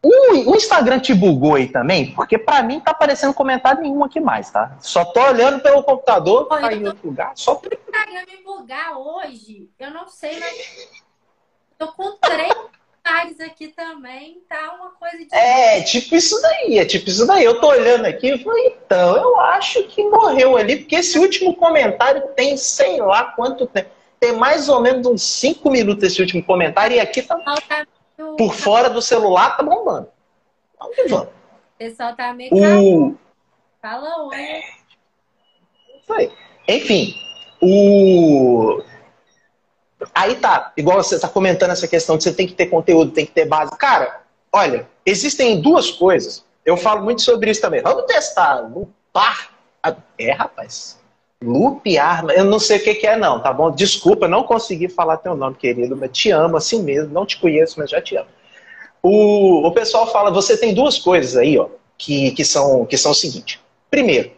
o, o, Instagram te bugou aí também? Porque pra mim tá aparecendo comentário nenhum aqui mais, tá? Só tô olhando pelo computador, Olha, tá em outro lugar. Só... O Instagram me bugar hoje, eu não sei, mas tô com três comentários aqui também, tá uma coisa de. É, tipo isso daí, é tipo isso daí. Eu tô olhando aqui e falei, então, eu acho que morreu ali, porque esse último comentário tem sei lá quanto tempo. Tem mais ou menos uns cinco minutos esse último comentário, e aqui tá. tá por fora do celular tá bombando. Vamos que vamos. O pessoal tá meio. O... Fala oi. É... Isso aí. Enfim, o. Aí tá, igual você tá comentando essa questão de você tem que ter conteúdo, tem que ter base. Cara, olha, existem duas coisas. Eu falo muito sobre isso também. Vamos testar. Lupar. É, rapaz. Lupiar. Eu não sei o que, que é, não, tá bom? Desculpa, não consegui falar teu nome, querido, mas te amo assim mesmo. Não te conheço, mas já te amo. O, o pessoal fala, você tem duas coisas aí, ó, que, que, são, que são o seguinte. Primeiro,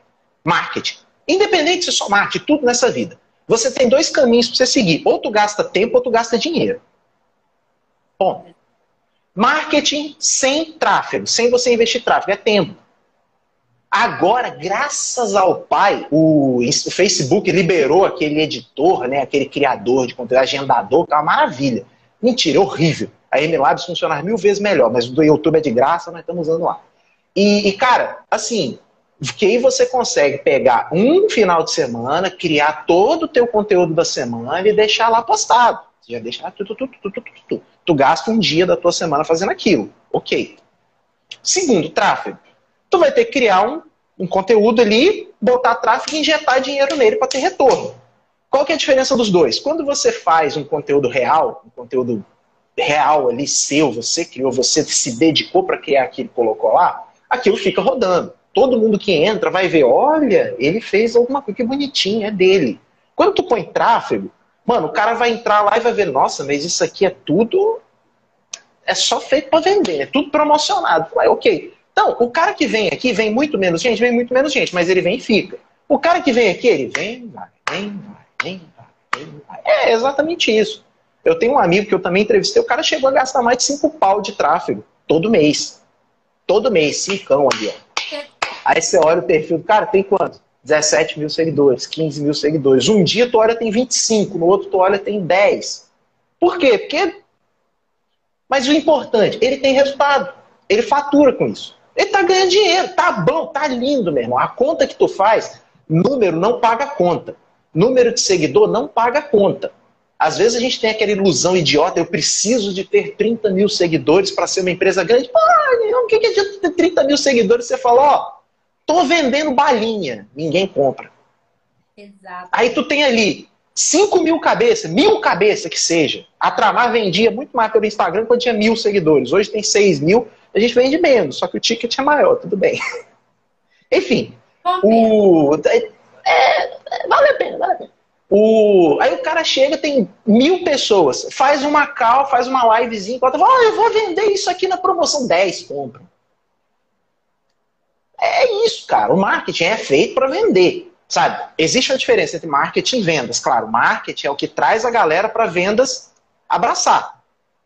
marketing. Independente se só marketing, tudo nessa vida. Você tem dois caminhos para você seguir. Ou tu gasta tempo ou tu gasta dinheiro. Bom, marketing sem tráfego, sem você investir tráfego, é tempo. Agora, graças ao pai, o, Facebook liberou aquele editor, né, aquele criador de conteúdo, agendador, que é uma maravilha. Mentira, é horrível. A MLabs funciona mil vezes melhor, mas o do YouTube é de graça, nós estamos usando lá. E, e, cara, assim, que aí você consegue pegar um final de semana, criar todo o teu conteúdo da semana e deixar lá postado. Você já deixa lá, tu, tu, tu, tu, tu, tu, tu gasta um dia da tua semana fazendo aquilo. Ok. Segundo, tráfego. Tu vai ter que criar um, um conteúdo ali, botar tráfego e injetar dinheiro nele para ter retorno. Qual que é a diferença dos dois? Quando você faz um conteúdo real, um conteúdo real ali seu, você criou, você se dedicou para criar aquilo colocou lá, aquilo fica rodando. Todo mundo que entra vai ver, olha, ele fez alguma coisa que bonitinha, é dele. Quando tu põe tráfego, mano, o cara vai entrar lá e vai ver, nossa, mas isso aqui é tudo é só feito para vender, é tudo promocionado. Vai, ok. Então, o cara que vem aqui vem muito menos gente, vem muito menos gente, mas ele vem e fica. O cara que vem aqui, ele vem, vai, vem, vai, vem, vai, vem, vai. É exatamente isso. Eu tenho um amigo que eu também entrevistei, o cara chegou a gastar mais de 5 pau de tráfego todo mês. Todo mês, cincão ali, ó. Aí você olha o perfil do cara, tem quanto? 17 mil seguidores, 15 mil seguidores. Um dia tu olha tem 25, no outro tu olha tem 10. Por quê? Porque. Mas o importante, ele tem resultado. Ele fatura com isso. Ele tá ganhando dinheiro, tá bom, tá lindo, meu irmão. A conta que tu faz, número não paga conta. Número de seguidor não paga conta. Às vezes a gente tem aquela ilusão idiota, eu preciso de ter 30 mil seguidores para ser uma empresa grande. Pô, o que, que adianta ter 30 mil seguidores? Você fala, ó, tô vendendo balinha, ninguém compra. Exato. Aí tu tem ali 5 mil cabeças, mil cabeças que seja. A Tramar vendia muito mais pelo Instagram quando tinha mil seguidores. Hoje tem 6 mil, a gente vende menos, só que o ticket é maior, tudo bem. Enfim, o... É, é, vale a pena, vale a pena. O... Aí o cara chega, tem mil pessoas, faz uma call, faz uma livezinha, ah, eu vou vender isso aqui na promoção, 10 compram. É isso, cara. O marketing é feito para vender, sabe? Existe uma diferença entre marketing e vendas. Claro, marketing é o que traz a galera para vendas abraçar.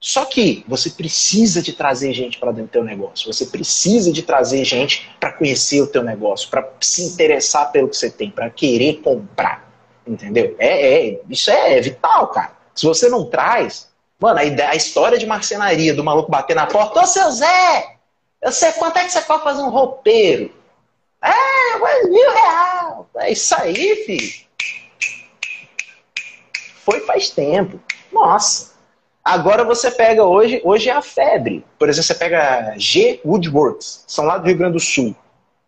Só que você precisa de trazer gente para dentro do teu negócio. Você precisa de trazer gente para conhecer o teu negócio, para se interessar pelo que você tem, para querer comprar. Entendeu? É, é, isso é vital, cara. Se você não traz, mano, a, ideia, a história de marcenaria do maluco bater na porta, ô seu Zé, eu sei quanto é que você pode fazer um roupeiro? É, mil real. É isso aí, filho. Foi faz tempo. Nossa. Agora você pega hoje, hoje é a febre. Por exemplo, você pega G Woodworks, são lá do Rio Grande do Sul.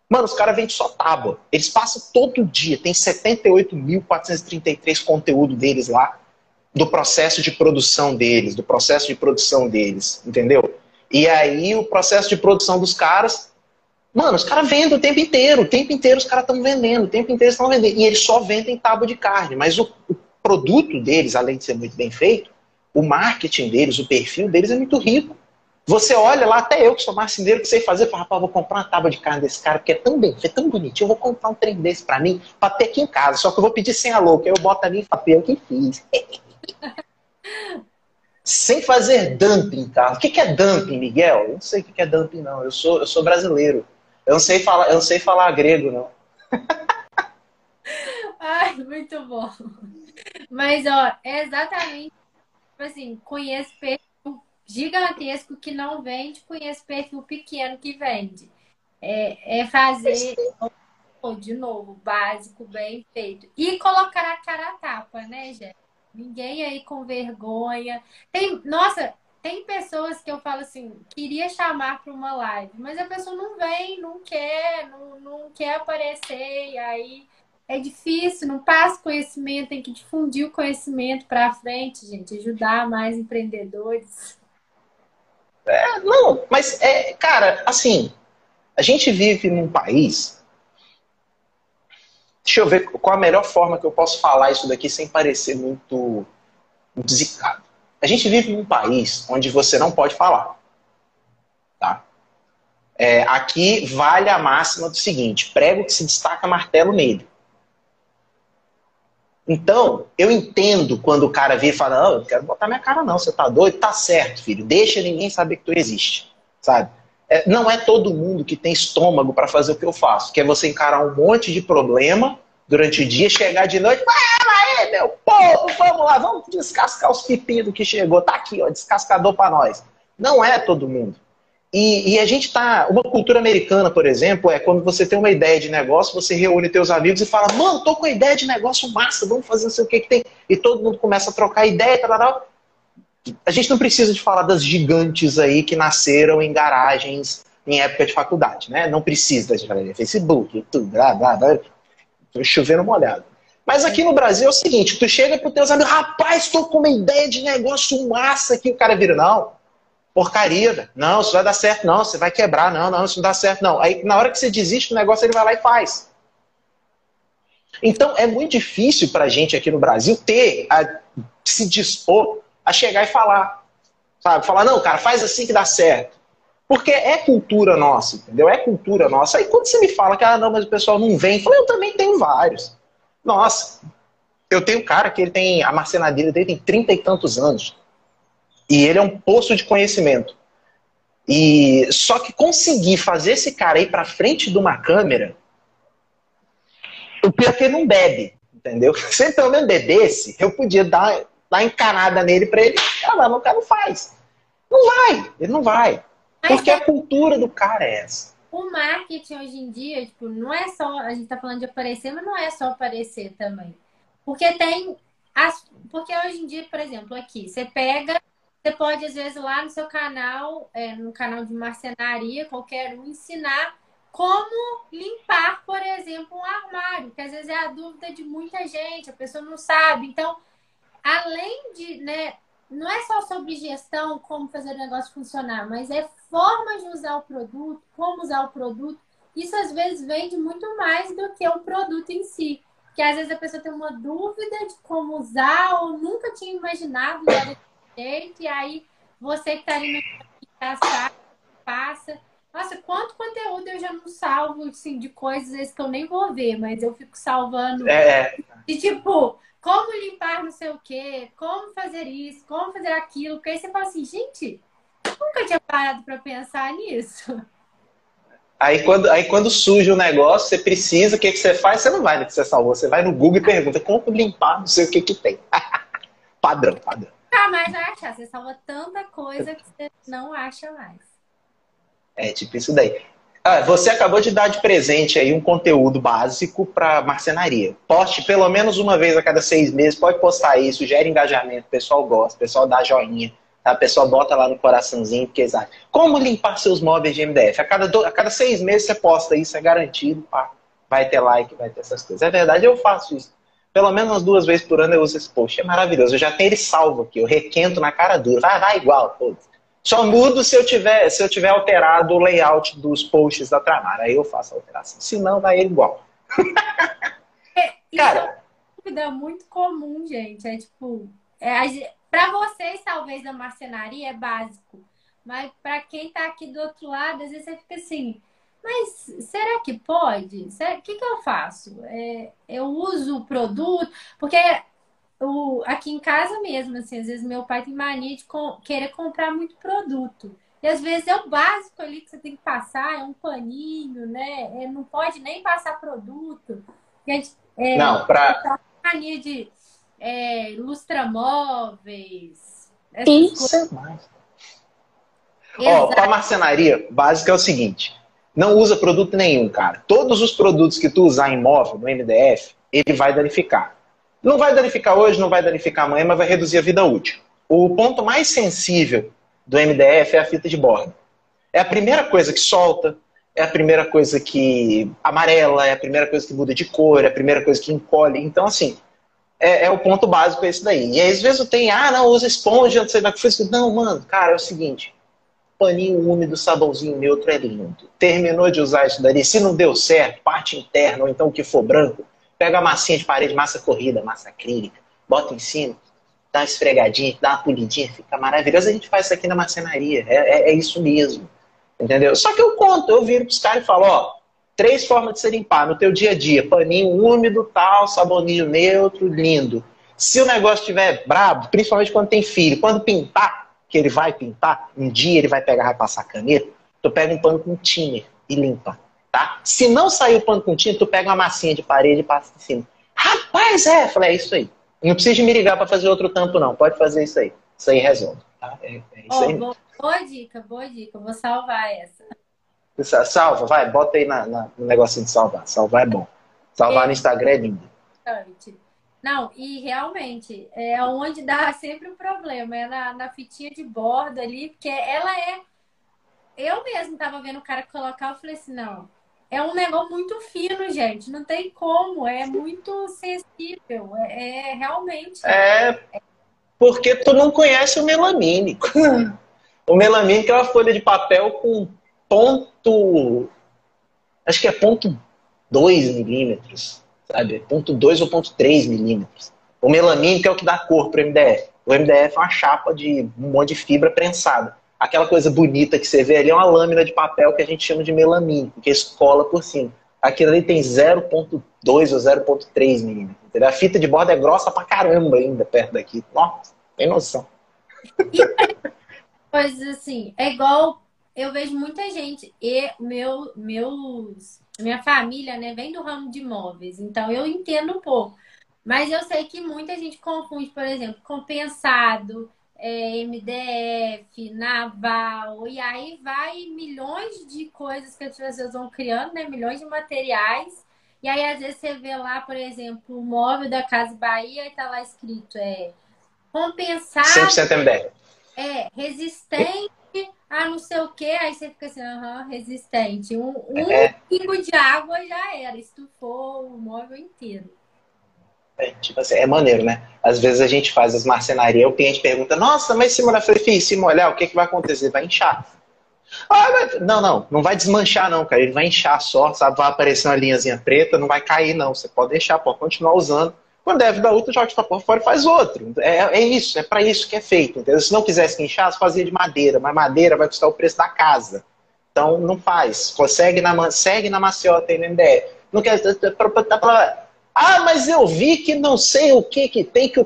Mano, os caras vendem só tábua. Eles passam todo dia, tem 78.433 conteúdo deles lá. do processo de produção deles, do processo de produção deles, entendeu? E aí o processo de produção dos caras, mano, os caras vendem o tempo inteiro, o tempo inteiro os caras estão vendendo, o tempo inteiro estão vendendo. E eles só vendem tábua de carne, mas o, o produto deles, além de ser muito bem feito, o marketing deles, o perfil deles é muito rico. Você olha lá, até eu que sou marceneiro, que sei fazer, fala, rapaz, vou comprar uma tábua de carne desse cara, porque é tão bem, é tão bonitinho, eu vou comprar um trem desse pra mim, pra ter aqui em casa, só que eu vou pedir sem a louca, aí eu boto ali e falo, eu que fiz. sem fazer dumping, cara. O que é dumping, Miguel? Eu não sei o que é dumping, não. Eu sou, eu sou brasileiro. Eu não sei falar, eu não sei falar grego, não. Ai, muito bom. Mas, ó, é exatamente, tipo assim, conheço gigantesco que não vende, conheço perfil pequeno que vende. É, é fazer de novo, básico, bem feito. E colocar a cara a tapa, né, gente? Ninguém aí com vergonha. Tem, nossa, tem pessoas que eu falo assim, queria chamar para uma live, mas a pessoa não vem, não quer, não, não quer aparecer, e aí é difícil, não passa conhecimento, tem que difundir o conhecimento para frente, gente, ajudar mais empreendedores. É, não, mas é, cara, assim, a gente vive num país. Deixa eu ver qual a melhor forma que eu posso falar isso daqui sem parecer muito, zicado. A gente vive num país onde você não pode falar. Tá? É, aqui vale a máxima do seguinte: prego que se destaca, martelo nele. Então, eu entendo quando o cara vem e fala, não, eu quero botar minha cara não, você tá doido? Tá certo, filho, deixa ninguém saber que tu existe, sabe? É, não é todo mundo que tem estômago para fazer o que eu faço, que é você encarar um monte de problema durante o dia, chegar de noite, fala aí, meu povo, vamos lá, vamos descascar os pepinos que chegou, tá aqui, ó, descascador para nós. Não é todo mundo. E, e, a gente tá. Uma cultura americana, por exemplo, é quando você tem uma ideia de negócio, você reúne teus amigos e fala, mano, tô com uma ideia de negócio massa, vamos fazer não sei o que, que tem. E todo mundo começa a trocar ideia, tal, tal. A gente não precisa de falar das gigantes aí que nasceram em garagens em época de faculdade, né? Não precisa de Facebook, tudo, blá, blá, blá. Chovendo molhado. Mas aqui no Brasil é o seguinte, tu chega pro teus amigos, rapaz, tô com uma ideia de negócio massa que o cara vira, não porcaria, não, isso vai dar certo, não, você vai quebrar, não, não, isso não dá certo, não. Aí na hora que você desiste do negócio, ele vai lá e faz. Então é muito difícil para a gente aqui no Brasil ter, a, se dispor a chegar e falar. Sabe? Falar, não, cara, faz assim que dá certo. Porque é cultura nossa, entendeu? É cultura nossa. Aí quando você me fala que, ah, não, mas o pessoal não vem, eu falo, eu também tenho vários. Nossa, eu tenho um cara que ele tem, a marcenadeira dele tem trinta e tantos anos. E ele é um poço de conhecimento. E só que conseguir fazer esse cara ir para frente de uma câmera, o pior é que ele não bebe, entendeu? Se ele pelo menos bebesse, eu podia dar, dar encanada nele para ele. Caramba, o cara não faz. Não vai, ele não vai. Porque a cultura do cara é essa. O marketing hoje em dia, tipo, não é só. A gente tá falando de aparecer, mas não é só aparecer também. Porque tem. As, porque hoje em dia, por exemplo, aqui, você pega você pode, às vezes, lá no seu canal, é, no canal de marcenaria, qualquer um, ensinar como limpar, por exemplo, um armário, que às vezes é a dúvida de muita gente, a pessoa não sabe. Então, além de, né, não é só sobre gestão, como fazer o negócio funcionar, mas é forma de usar o produto, como usar o produto. Isso às vezes vende muito mais do que o produto em si. Que às vezes a pessoa tem uma dúvida de como usar ou nunca tinha imaginado jeito, e aí você que está ali no passa. Nossa, quanto conteúdo eu já não salvo, assim, de coisas vezes, que eu nem vou ver, mas eu fico salvando. É. De tipo, como limpar não sei o quê, como fazer isso, como fazer aquilo. Porque aí você fala assim, gente, nunca tinha parado para pensar nisso. Aí quando, aí quando surge o um negócio, você precisa, o que, que você faz? Você não vai no que você salvou, você vai no Google e pergunta como limpar, não sei o que que tem. padrão, padrão nunca mais vai achar. Você salva tanta coisa que você não acha mais. É, tipo isso daí. Ah, você acabou de dar de presente aí um conteúdo básico para marcenaria. Poste pelo menos uma vez a cada seis meses, pode postar isso, gera engajamento, o pessoal gosta, o pessoal dá joinha, tá? o pessoal bota lá no coraçãozinho, porque exato. Como limpar seus móveis de MDF? A cada, do... a cada seis meses você posta isso, é garantido, pá. vai ter like, vai ter essas coisas. É verdade, eu faço isso. Pelo menos umas duas vezes por ano eu uso esse post. É maravilhoso. Eu já tenho ele salvo aqui. Eu requento na cara dura. Vai, vai igual. Pô. Só mudo se eu tiver, se eu tiver alterado o layout dos posts da Tramar. Aí eu faço a alteração. Se não, vai igual. É, Cara, é uma dúvida muito comum, gente. É tipo, é, para vocês, talvez, da marcenaria é básico. Mas para quem está aqui do outro lado, às vezes você fica assim, mas será que pode? O que, que eu faço? É, eu uso o produto, porque o, aqui em casa mesmo, assim, às vezes meu pai tem mania de com, querer comprar muito produto. E às vezes é o básico ali que você tem que passar, é um paninho, né? É, não pode nem passar produto. Gente, é, não, para mania de é, lustramóveis. Isso é mais. Ó, para marcenaria básica é o seguinte: não usa produto nenhum, cara. Todos os produtos que tu usar em móvel, no MDF, ele vai danificar. Não vai danificar hoje, não vai danificar amanhã, mas vai reduzir a vida útil. O ponto mais sensível do MDF é a fita de borda. É a primeira coisa que solta, é a primeira coisa que amarela, é a primeira coisa que muda de cor, é a primeira coisa que encolhe. Então, assim, é, é o ponto básico esse daí. E às vezes tem, ah, não, usa esponja, não sei lá que foi. Não, mano, cara, é o seguinte, paninho úmido, sabãozinho neutro é lindo. Terminou de usar isso daí, se não deu certo, parte interna, ou então o que for branco, pega a massinha de parede, massa corrida, massa acrílica, bota em cima, dá uma esfregadinha, dá uma polidinha, fica maravilhoso. A gente faz isso aqui na marcenaria. É, é, é isso mesmo. Entendeu? Só que eu conto, eu viro pros caras e falo, ó, três formas de se limpar no teu dia a dia. Paninho úmido, tal, saboninho neutro, lindo. Se o negócio estiver brabo, principalmente quando tem filho, quando pintar, que ele vai pintar, um dia ele vai pegar, vai passar caneta, tu pega um pano com thinner e limpa, tá? Se não sair o pano com thinner, tu pega uma massinha de parede e passa em cima. Rapaz, é, falei, é isso aí. Não precisa me ligar para fazer outro tampo, não. Pode fazer isso aí. Isso aí resolve. Tá? É, é isso oh, aí. Boa, boa, dica, boa dica. Vou salvar essa. Salva, vai, bota aí na, na, no negocinho de salvar. Salvar é bom. Salvar é. no Instagram é lindo. Não, e realmente, é onde dá sempre o um problema, é na, na fitinha de borda ali, porque ela é. Eu mesmo tava vendo o cara colocar, eu falei assim, não, é um negócio muito fino, gente. Não tem como. É muito sensível. É, é realmente. É porque tu não conhece o melamínico. o melamínico é uma folha de papel com ponto. Acho que é ponto 2 milímetros. Sabe? Ponto 2 ou ponto 3 milímetros. O melamínico é o que dá cor para o MDF. O MDF é uma chapa de um monte de fibra prensada aquela coisa bonita que você vê ali é uma lâmina de papel que a gente chama de melamine, que escola por cima. Aquilo ali tem 0.2 ou 0.3 milímetros. A fita de borda é grossa pra caramba ainda perto daqui. Nossa, tem noção. Pois assim, é igual eu vejo muita gente e meu, meus, minha família, né, vem do ramo de imóveis, então eu entendo um pouco. Mas eu sei que muita gente confunde, por exemplo, compensado, é, MDF, naval, e aí vai milhões de coisas que as pessoas vão criando, né? Milhões de materiais. E aí, às vezes, você vê lá, por exemplo, o móvel da Casa Bahia e tá lá escrito é compensado. 100% MDF. É, resistente a não sei o quê. Aí você fica assim, aham, uhum, resistente. Um, um é. pingo de água já era, estufou o móvel inteiro. É, tipo assim, é maneiro, né? Às vezes a gente faz as marcenarias, o cliente pergunta, nossa, mas se molhar, falei, se molhar, o que, que vai acontecer? Vai inchar. Ah, mas... Não, não, não vai desmanchar não, cara. Ele vai inchar só, sabe? Vai aparecer uma linhazinha preta, não vai cair não. Você pode deixar, pode continuar usando. Quando deve dar outra, joga para fora e faz outro. É, é isso, é para isso que é feito. Entendeu? Se não quisesse inchar, você fazia de madeira, mas madeira vai custar o preço da casa. Então não faz. Consegue na, segue na maciota aí no MDF. Não quer. Ah, mas eu vi que não sei o que que tem, que o,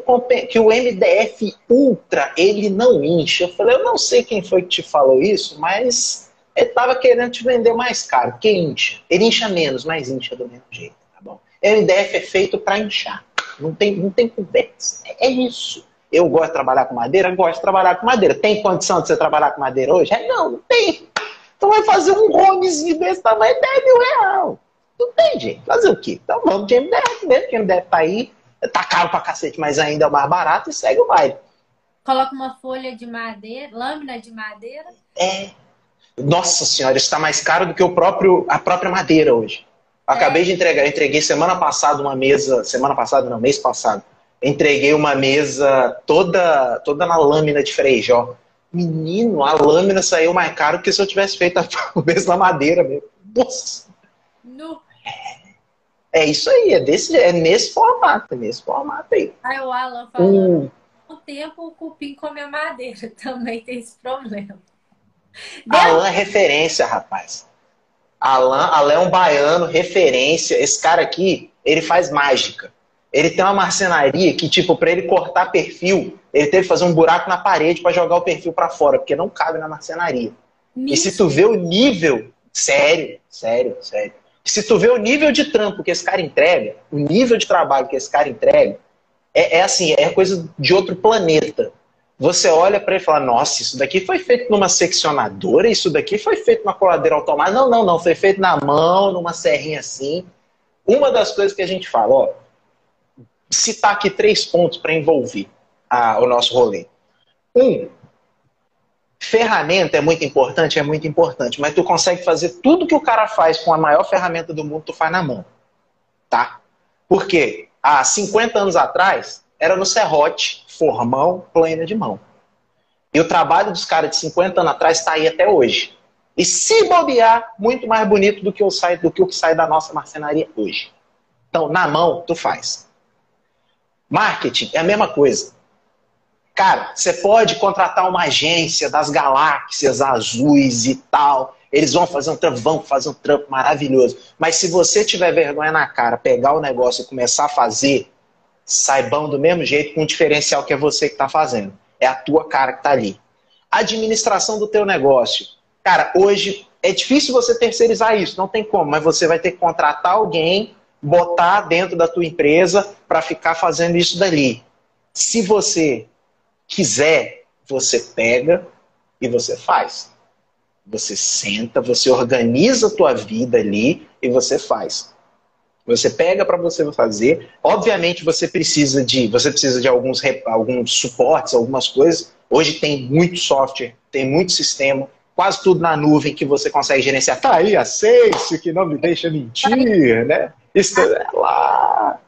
que o MDF Ultra, ele não incha. Eu falei, eu não sei quem foi que te falou isso, mas ele estava querendo te vender mais caro. Que incha? Ele incha menos, mas incha do mesmo jeito, tá bom? MDF é feito para inchar. Não tem, não tem conversa. É, é isso. Eu gosto de trabalhar com madeira? Gosto de trabalhar com madeira. Tem condição de você trabalhar com madeira hoje? É, não, não tem. Então vai fazer um homezinho desse tamanho, 10 mil reais. Não tem, gente. Fazer o quê? Então vamos de MDF mesmo, que MDF tá aí. Tá caro pra cacete, mas ainda é o mais barato e segue o baile. Coloca uma folha de madeira, lâmina de madeira. É. Nossa senhora, isso está mais caro do que o próprio, a própria madeira hoje. Acabei de entregar, entreguei semana passada uma mesa, semana passada não, mês passado, entreguei uma mesa toda toda na lâmina de freijó. Menino, a lâmina saiu mais caro que se eu tivesse feito a mesa na madeira mesmo. Nossa! No. É isso aí, é, desse, é nesse formato, é nesse formato aí. Aí o Alan falou, uh. o tempo o cupim come a madeira, também tem esse problema. Alan é referência, rapaz. Alan, Alan é um baiano, referência. Esse cara aqui, ele faz mágica. Ele tem uma marcenaria que, tipo, para ele cortar perfil, ele teve que fazer um buraco na parede para jogar o perfil para fora, porque não cabe na marcenaria. E se tu vê o nível, sério, sério, sério. Se tu vê o nível de trampo que esse cara entrega, o nível de trabalho que esse cara entrega, é, é assim, é coisa de outro planeta. Você olha para ele e fala, nossa, isso daqui foi feito numa seccionadora, isso daqui foi feito numa coladeira automática. Não, não, não, foi feito na mão, numa serrinha assim. Uma das coisas que a gente fala, ó, citar aqui três pontos para envolver a, o nosso rolê. Um, ferramenta é muito importante, é muito importante, mas tu consegue fazer tudo que o cara faz com a maior ferramenta do mundo, tu faz na mão. Tá? Porque há 50 anos atrás, era no serrote, formão, plena de mão. E o trabalho dos caras de 50 anos atrás está aí até hoje. E se bobear, muito mais bonito do que, o sai, do que o que sai da nossa marcenaria hoje. Então, na mão, tu faz. Marketing é a mesma coisa. Cara, você pode contratar uma agência das galáxias azuis e tal. Eles vão fazer um trampo, vão fazer um trampo maravilhoso. Mas se você tiver vergonha na cara, pegar o negócio e começar a fazer, saibam do mesmo jeito com o diferencial que é você que está fazendo. É a tua cara que está ali. Administração do teu negócio. Cara, hoje é difícil você terceirizar isso, não tem como, mas você vai ter que contratar alguém botar dentro da tua empresa para ficar fazendo isso dali. Se você quiser, você pega e você faz. Você senta, você organiza a tua vida ali e você faz. Você pega para você fazer. Obviamente você precisa de, você precisa de alguns, alguns suportes, algumas coisas. Hoje tem muito software, tem muito sistema, quase tudo na nuvem que você consegue gerenciar. Tá aí a Safe, que não me deixa mentir, né? Isso é lá.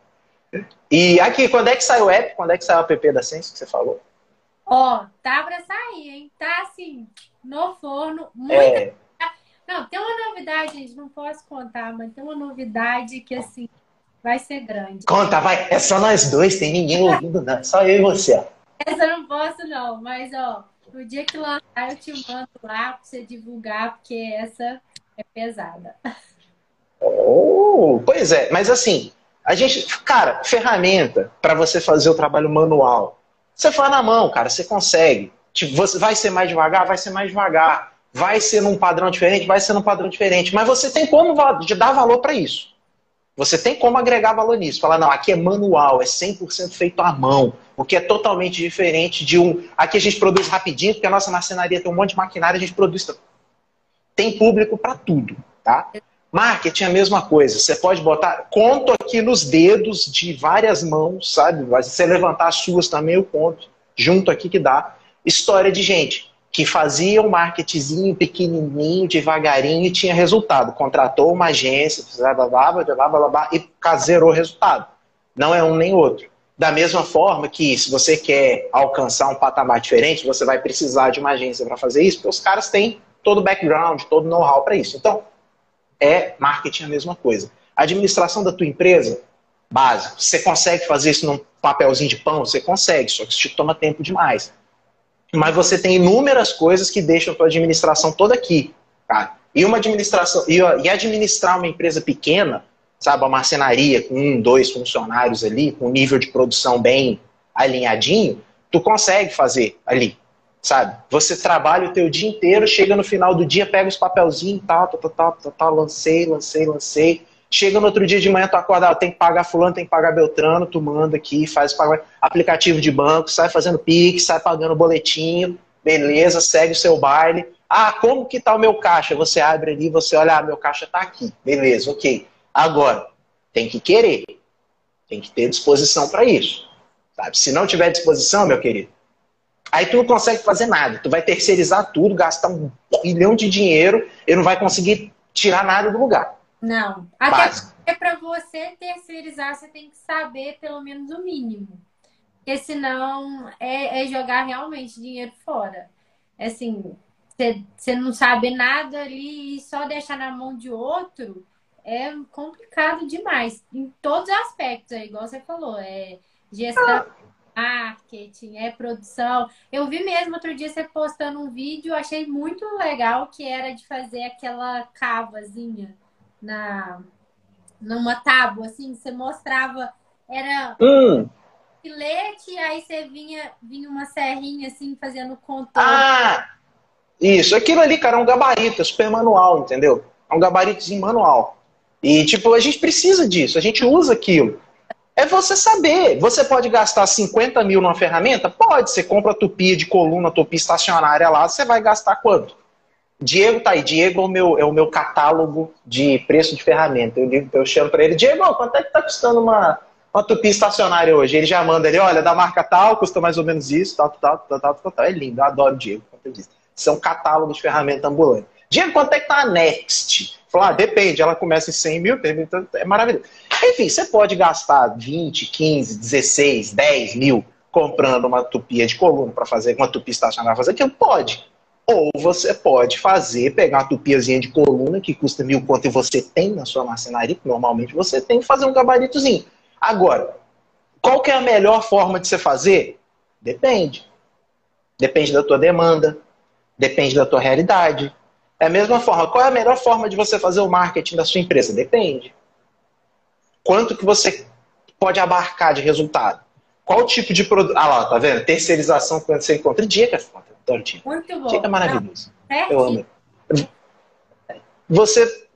E aqui, quando é que sai o app? Quando é que sai o app da Sense que você falou? Ó, tá pra sair, hein? Tá assim, no forno. Muita... É. Não, tem uma novidade, gente, não posso contar, mas tem uma novidade que, assim, vai ser grande. Conta, vai. É só nós dois, tem ninguém ouvindo, não. Só eu e você, ó. Essa eu não posso, não. Mas, ó, no dia que lançar, eu te mando lá pra você divulgar, porque essa é pesada. Oh, pois é, mas assim, a gente, cara, ferramenta para você fazer o trabalho manual. Você faz na mão, cara, você consegue. Tipo, você vai ser mais devagar, vai ser mais devagar. Vai ser num padrão diferente, vai ser num padrão diferente. Mas você tem como dar valor para isso. Você tem como agregar valor nisso. Falar, não, aqui é manual, é 100% feito à mão. O que é totalmente diferente de um. Aqui a gente produz rapidinho, porque a nossa marcenaria tem um monte de maquinário, a gente produz. Tem público para tudo, tá? Marketing é a mesma coisa. Você pode botar, conto aqui nos dedos de várias mãos, sabe? Se você levantar as suas também, eu conto. Junto aqui que dá. História de gente que fazia um marketingzinho pequenininho, devagarinho e tinha resultado. Contratou uma agência, blá, blá, blá, blá, blá, blá, e zerou o resultado. Não é um nem outro. Da mesma forma que se você quer alcançar um patamar diferente, você vai precisar de uma agência para fazer isso, porque os caras têm todo o background, todo o know-how para isso. Então, é marketing a mesma coisa. Administração da tua empresa, básico. Você consegue fazer isso num papelzinho de pão? Você consegue, só que isso te toma tempo demais. Mas você tem inúmeras coisas que deixam a tua administração toda aqui. Tá? E uma administração e, e administrar uma empresa pequena, sabe, a marcenaria com um, dois funcionários ali, com um nível de produção bem alinhadinho, tu consegue fazer ali sabe? Você trabalha o teu dia inteiro, chega no final do dia, pega os papelzinhos tal, tal, tal, tal, tal, lancei, lancei, lancei. Chega no outro dia de manhã, tu acorda, ah, tem que pagar fulano, tem que pagar Beltrano, tu manda aqui, faz aplicativo de banco, sai fazendo Pix, sai pagando boletinho, beleza, segue o seu baile. Ah, como que tá o meu caixa? Você abre ali, você olha, ah, meu caixa tá aqui. Beleza, ok. Agora, tem que querer. Tem que ter disposição para isso. Sabe? Se não tiver disposição, meu querido, Aí tu não consegue fazer nada. Tu vai terceirizar tudo, gastar um milhão de dinheiro e não vai conseguir tirar nada do lugar. Não. Até para você terceirizar, você tem que saber pelo menos o mínimo. Porque senão é, é jogar realmente dinheiro fora. É assim, você não sabe nada ali e só deixar na mão de outro é complicado demais. Em todos os aspectos, é igual você falou. É gestão, marketing, é produção. Eu vi mesmo outro dia você postando um vídeo, achei muito legal que era de fazer aquela cavazinha na numa tábua, assim, você mostrava, era hum. filete, aí você vinha, vinha uma serrinha assim, fazendo contorno. Ah! Isso, aquilo ali, cara, é um gabarito, é super manual, entendeu? É um gabaritozinho manual. E, tipo, a gente precisa disso, a gente usa aquilo. É você saber. Você pode gastar 50 mil numa ferramenta? Pode. Você compra tupia de coluna, tupia estacionária lá, você vai gastar quanto? Diego tá aí. Diego é o meu, é o meu catálogo de preço de ferramenta. Eu, digo, eu chamo para ele, Diego, quanto é que tá custando uma, uma tupia estacionária hoje? Ele já manda ali, olha, da marca tal, custa mais ou menos isso, tal, tal, tal, tal, tal, tal. É lindo, eu adoro Diego, quanto eu disse. Isso é um catálogo de ferramenta ambulante. Diego, quanto é que tá a Next? Falar, ah, depende, ela começa em 100 mil, é maravilhoso. Enfim, você pode gastar 20, 15, 16, 10 mil comprando uma tupia de coluna para fazer, uma tupia estacionária para fazer aquilo? Pode. Ou você pode fazer, pegar uma tupiazinha de coluna que custa mil quanto e você tem na sua marcenaria, que normalmente você tem, fazer um gabaritozinho. Agora, qual que é a melhor forma de você fazer? Depende. Depende da tua demanda, depende da tua realidade. É a mesma forma, qual é a melhor forma de você fazer o marketing da sua empresa? Depende. Quanto que você pode abarcar de resultado? Qual tipo de produto? Ah lá, tá vendo? Terceirização quando você encontra. Dica, adoro dica. Muito bom. Dica maravilhoso. Eu amo. Você,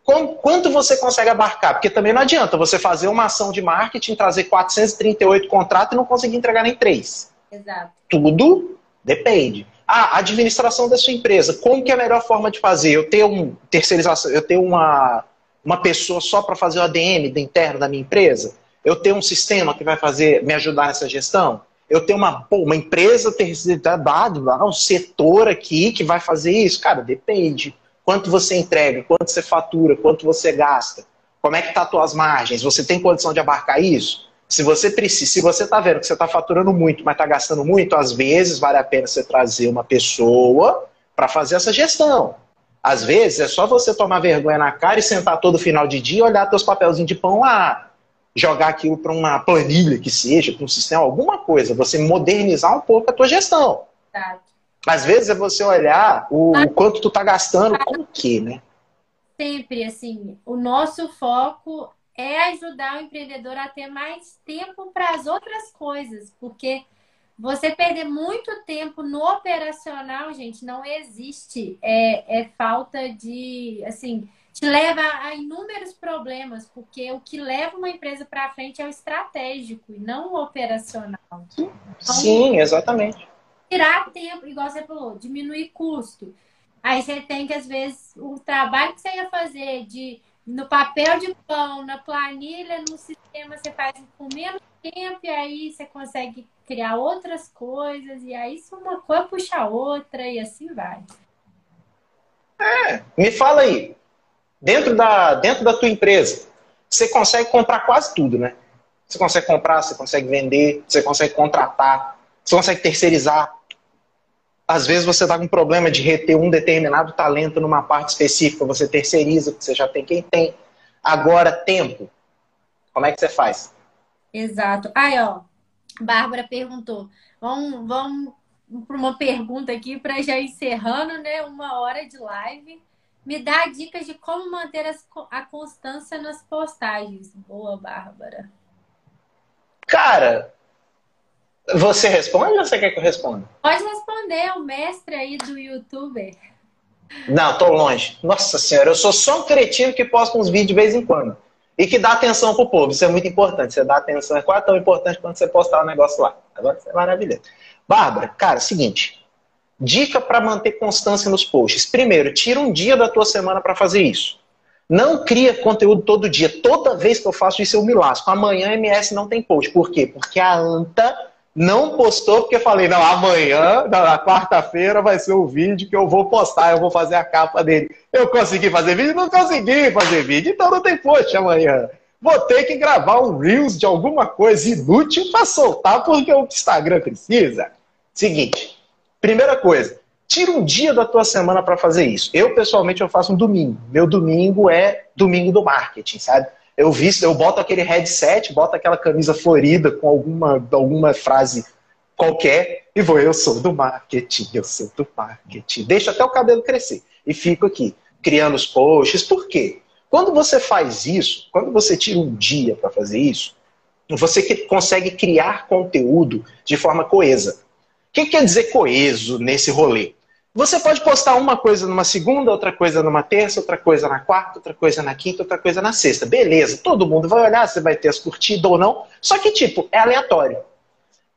quanto você consegue abarcar? Porque também não adianta você fazer uma ação de marketing, trazer 438 contratos e não conseguir entregar nem três. Exato. Tudo depende. Ah, a administração da sua empresa. Como que é a melhor forma de fazer? Eu ter um terceirização, eu ter uma uma pessoa só para fazer o ADM do interno da minha empresa? Eu tenho um sistema que vai fazer me ajudar nessa gestão? Eu tenho uma, pô, uma empresa lá, um setor aqui que vai fazer isso? Cara, depende. Quanto você entrega, quanto você fatura, quanto você gasta? Como é que tá as tuas margens? Você tem condição de abarcar isso? Se você precisa, se você está vendo que você está faturando muito, mas está gastando muito, às vezes vale a pena você trazer uma pessoa para fazer essa gestão. Às vezes é só você tomar vergonha na cara e sentar todo final de dia e olhar teus papelzinhos de pão lá. Jogar aquilo para uma planilha que seja, para um sistema, alguma coisa. Você modernizar um pouco a tua gestão. Tá. Às vezes é você olhar o, o quanto tu tá gastando com o quê, né? Sempre, assim, o nosso foco é ajudar o empreendedor a ter mais tempo para as outras coisas, porque você perder muito tempo no operacional, gente, não existe. É, é falta de, assim, te leva a inúmeros problemas, porque o que leva uma empresa para frente é o estratégico e não o operacional. Então, Sim, exatamente. Tirar tempo, igual você falou, diminuir custo. Aí você tem que, às vezes, o trabalho que você ia fazer de no papel de pão, na planilha, no sistema, você faz com menos tempo e aí você consegue criar outras coisas e aí isso uma coisa puxa a outra e assim vai. É, me fala aí, dentro da, dentro da tua empresa, você consegue comprar quase tudo, né? Você consegue comprar, você consegue vender, você consegue contratar, você consegue terceirizar. Às vezes você está com um problema de reter um determinado talento numa parte específica, você terceiriza, porque você já tem quem tem. Agora, tempo. Como é que você faz? Exato. Aí, ó, Bárbara perguntou. Vamos, vamos para uma pergunta aqui para já encerrando, né? Uma hora de live. Me dá dicas de como manter as, a constância nas postagens. Boa, Bárbara. Cara, você responde ou você quer que eu responda? Pode responder, o mestre aí do youtuber. Não, tô longe. Nossa senhora, eu sou só um cretino que posta uns vídeos de vez em quando. E que dá atenção pro povo. Isso é muito importante. Você dá atenção. É quase tão importante quando você postar o um negócio lá. Agora isso é maravilhoso. Bárbara, cara, seguinte. Dica para manter constância nos posts. Primeiro, tira um dia da tua semana para fazer isso. Não cria conteúdo todo dia. Toda vez que eu faço isso, eu me lasco. Amanhã MS não tem post. Por quê? Porque a Anta não postou porque falei, não, amanhã, na quarta-feira, vai ser o vídeo que eu vou postar, eu vou fazer a capa dele. Eu consegui fazer vídeo? Não consegui fazer vídeo, então não tem post amanhã. vou ter que gravar um Reels de alguma coisa inútil para soltar porque o Instagram precisa. Seguinte, primeira coisa, tira um dia da tua semana para fazer isso. Eu, pessoalmente, eu faço um domingo. Meu domingo é domingo do marketing, sabe? Eu visto, eu boto aquele headset, boto aquela camisa florida com alguma, alguma frase qualquer e vou, eu sou do marketing, eu sou do marketing. Deixa até o cabelo crescer e fico aqui criando os posts. Por quê? Quando você faz isso, quando você tira um dia para fazer isso, você consegue criar conteúdo de forma coesa. O que quer dizer coeso nesse rolê? Você pode postar uma coisa numa segunda, outra coisa numa terça, outra coisa na quarta, outra coisa na quinta, outra coisa na sexta. Beleza, todo mundo vai olhar, você vai ter as curtidas ou não. Só que, tipo, é aleatório.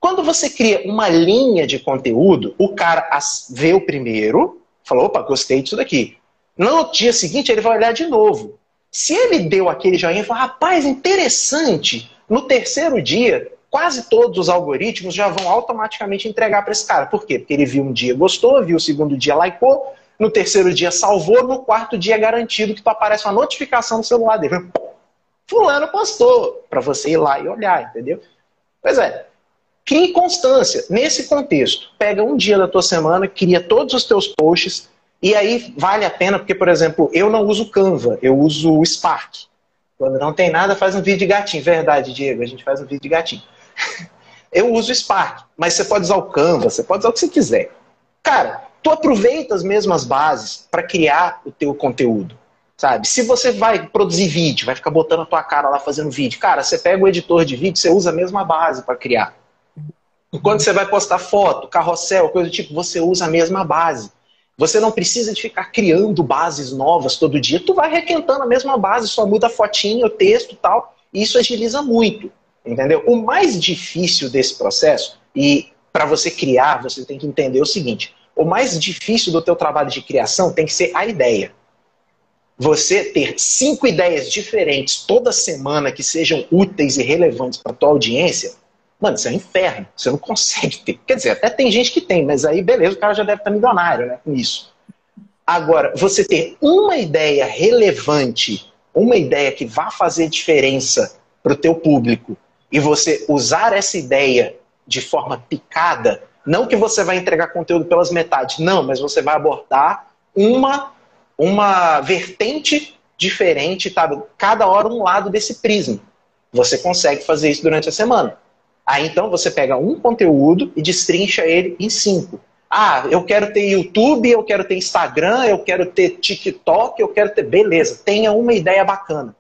Quando você cria uma linha de conteúdo, o cara vê o primeiro, falou, opa, gostei disso daqui. No dia seguinte, ele vai olhar de novo. Se ele deu aquele joinha e falou, rapaz, interessante, no terceiro dia, quase todos os algoritmos já vão automaticamente entregar para esse cara. Por quê? Porque ele viu um dia, gostou, viu o segundo dia, likeou, no terceiro dia salvou, no quarto dia é garantido que tu aparece uma notificação no celular dele. Fulano postou, para você ir lá e olhar, entendeu? Pois é, crie constância. Nesse contexto, pega um dia da tua semana, cria todos os teus posts, e aí vale a pena, porque, por exemplo, eu não uso Canva, eu uso o Spark. Quando não tem nada, faz um vídeo de gatinho. Verdade, Diego, a gente faz um vídeo de gatinho. Eu uso o Spark, mas você pode usar o Canva, você pode usar o que você quiser. Cara, tu aproveita as mesmas bases para criar o teu conteúdo. Sabe? Se você vai produzir vídeo, vai ficar botando a tua cara lá fazendo vídeo, cara, você pega o editor de vídeo, você usa a mesma base para criar. Quando você vai postar foto, carrossel, coisa do tipo, você usa a mesma base. Você não precisa de ficar criando bases novas todo dia. Tu vai requentando a mesma base, só muda a fotinha, o texto e tal. E isso agiliza muito. Entendeu? O mais difícil desse processo, e para você criar, você tem que entender o seguinte: o mais difícil do teu trabalho de criação tem que ser a ideia. Você ter cinco ideias diferentes toda semana que sejam úteis e relevantes para tua audiência, Mano, isso é um inferno. Você não consegue ter. Quer dizer, até tem gente que tem, mas aí beleza, o cara já deve estar milionário né, com isso. Agora, você ter uma ideia relevante, uma ideia que vá fazer diferença para o teu público, e você usar essa ideia de forma picada, não que você vai entregar conteúdo pelas metades, não, mas você vai abordar uma, uma vertente diferente, tá? cada hora um lado desse prisma. Você consegue fazer isso durante a semana. Aí então você pega um conteúdo e destrincha ele em cinco. Ah, eu quero ter YouTube, eu quero ter Instagram, eu quero ter TikTok, eu quero ter. Beleza, tenha uma ideia bacana.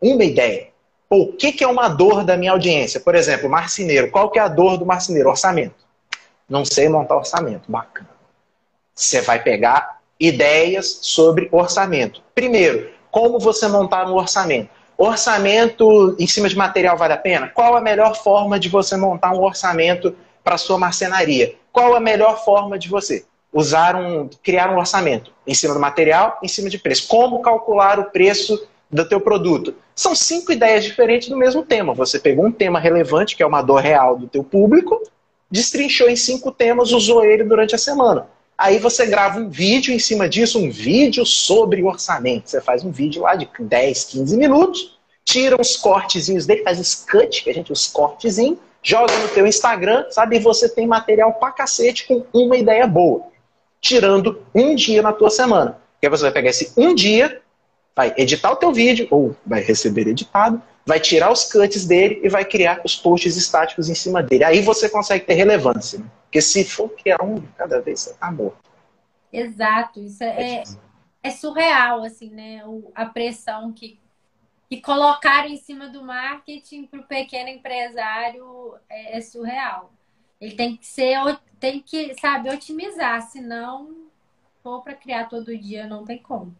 Uma ideia. O que, que é uma dor da minha audiência? Por exemplo, marceneiro. Qual que é a dor do marceneiro? Orçamento. Não sei montar orçamento. Bacana. Você vai pegar ideias sobre orçamento. Primeiro, como você montar um orçamento? Orçamento em cima de material vale a pena? Qual a melhor forma de você montar um orçamento para sua marcenaria? Qual a melhor forma de você usar um, criar um orçamento em cima do material, em cima de preço? Como calcular o preço do teu produto? São cinco ideias diferentes do mesmo tema. Você pegou um tema relevante, que é uma dor real do teu público, destrinchou em cinco temas, usou ele durante a semana. Aí você grava um vídeo em cima disso, um vídeo sobre orçamento. Você faz um vídeo lá de 10, 15 minutos, tira uns cortezinhos dele, faz os cut, que a gente, os cortezinhos, joga no teu Instagram, sabe? E você tem material pra cacete com uma ideia boa. Tirando um dia na tua semana. Que aí você vai pegar esse um dia, vai editar o teu vídeo, ou vai receber editado, vai tirar os cuts dele e vai criar os posts estáticos em cima dele. Aí você consegue ter relevância. Né? Porque se for criar um cada vez, você tá morto. Exato. Isso é, é, é surreal, assim, né? O, a pressão que, que colocaram em cima do marketing para o pequeno empresário é, é, surreal. Ele tem que ser, tem que, sabe, otimizar, senão for para criar todo dia, não tem como.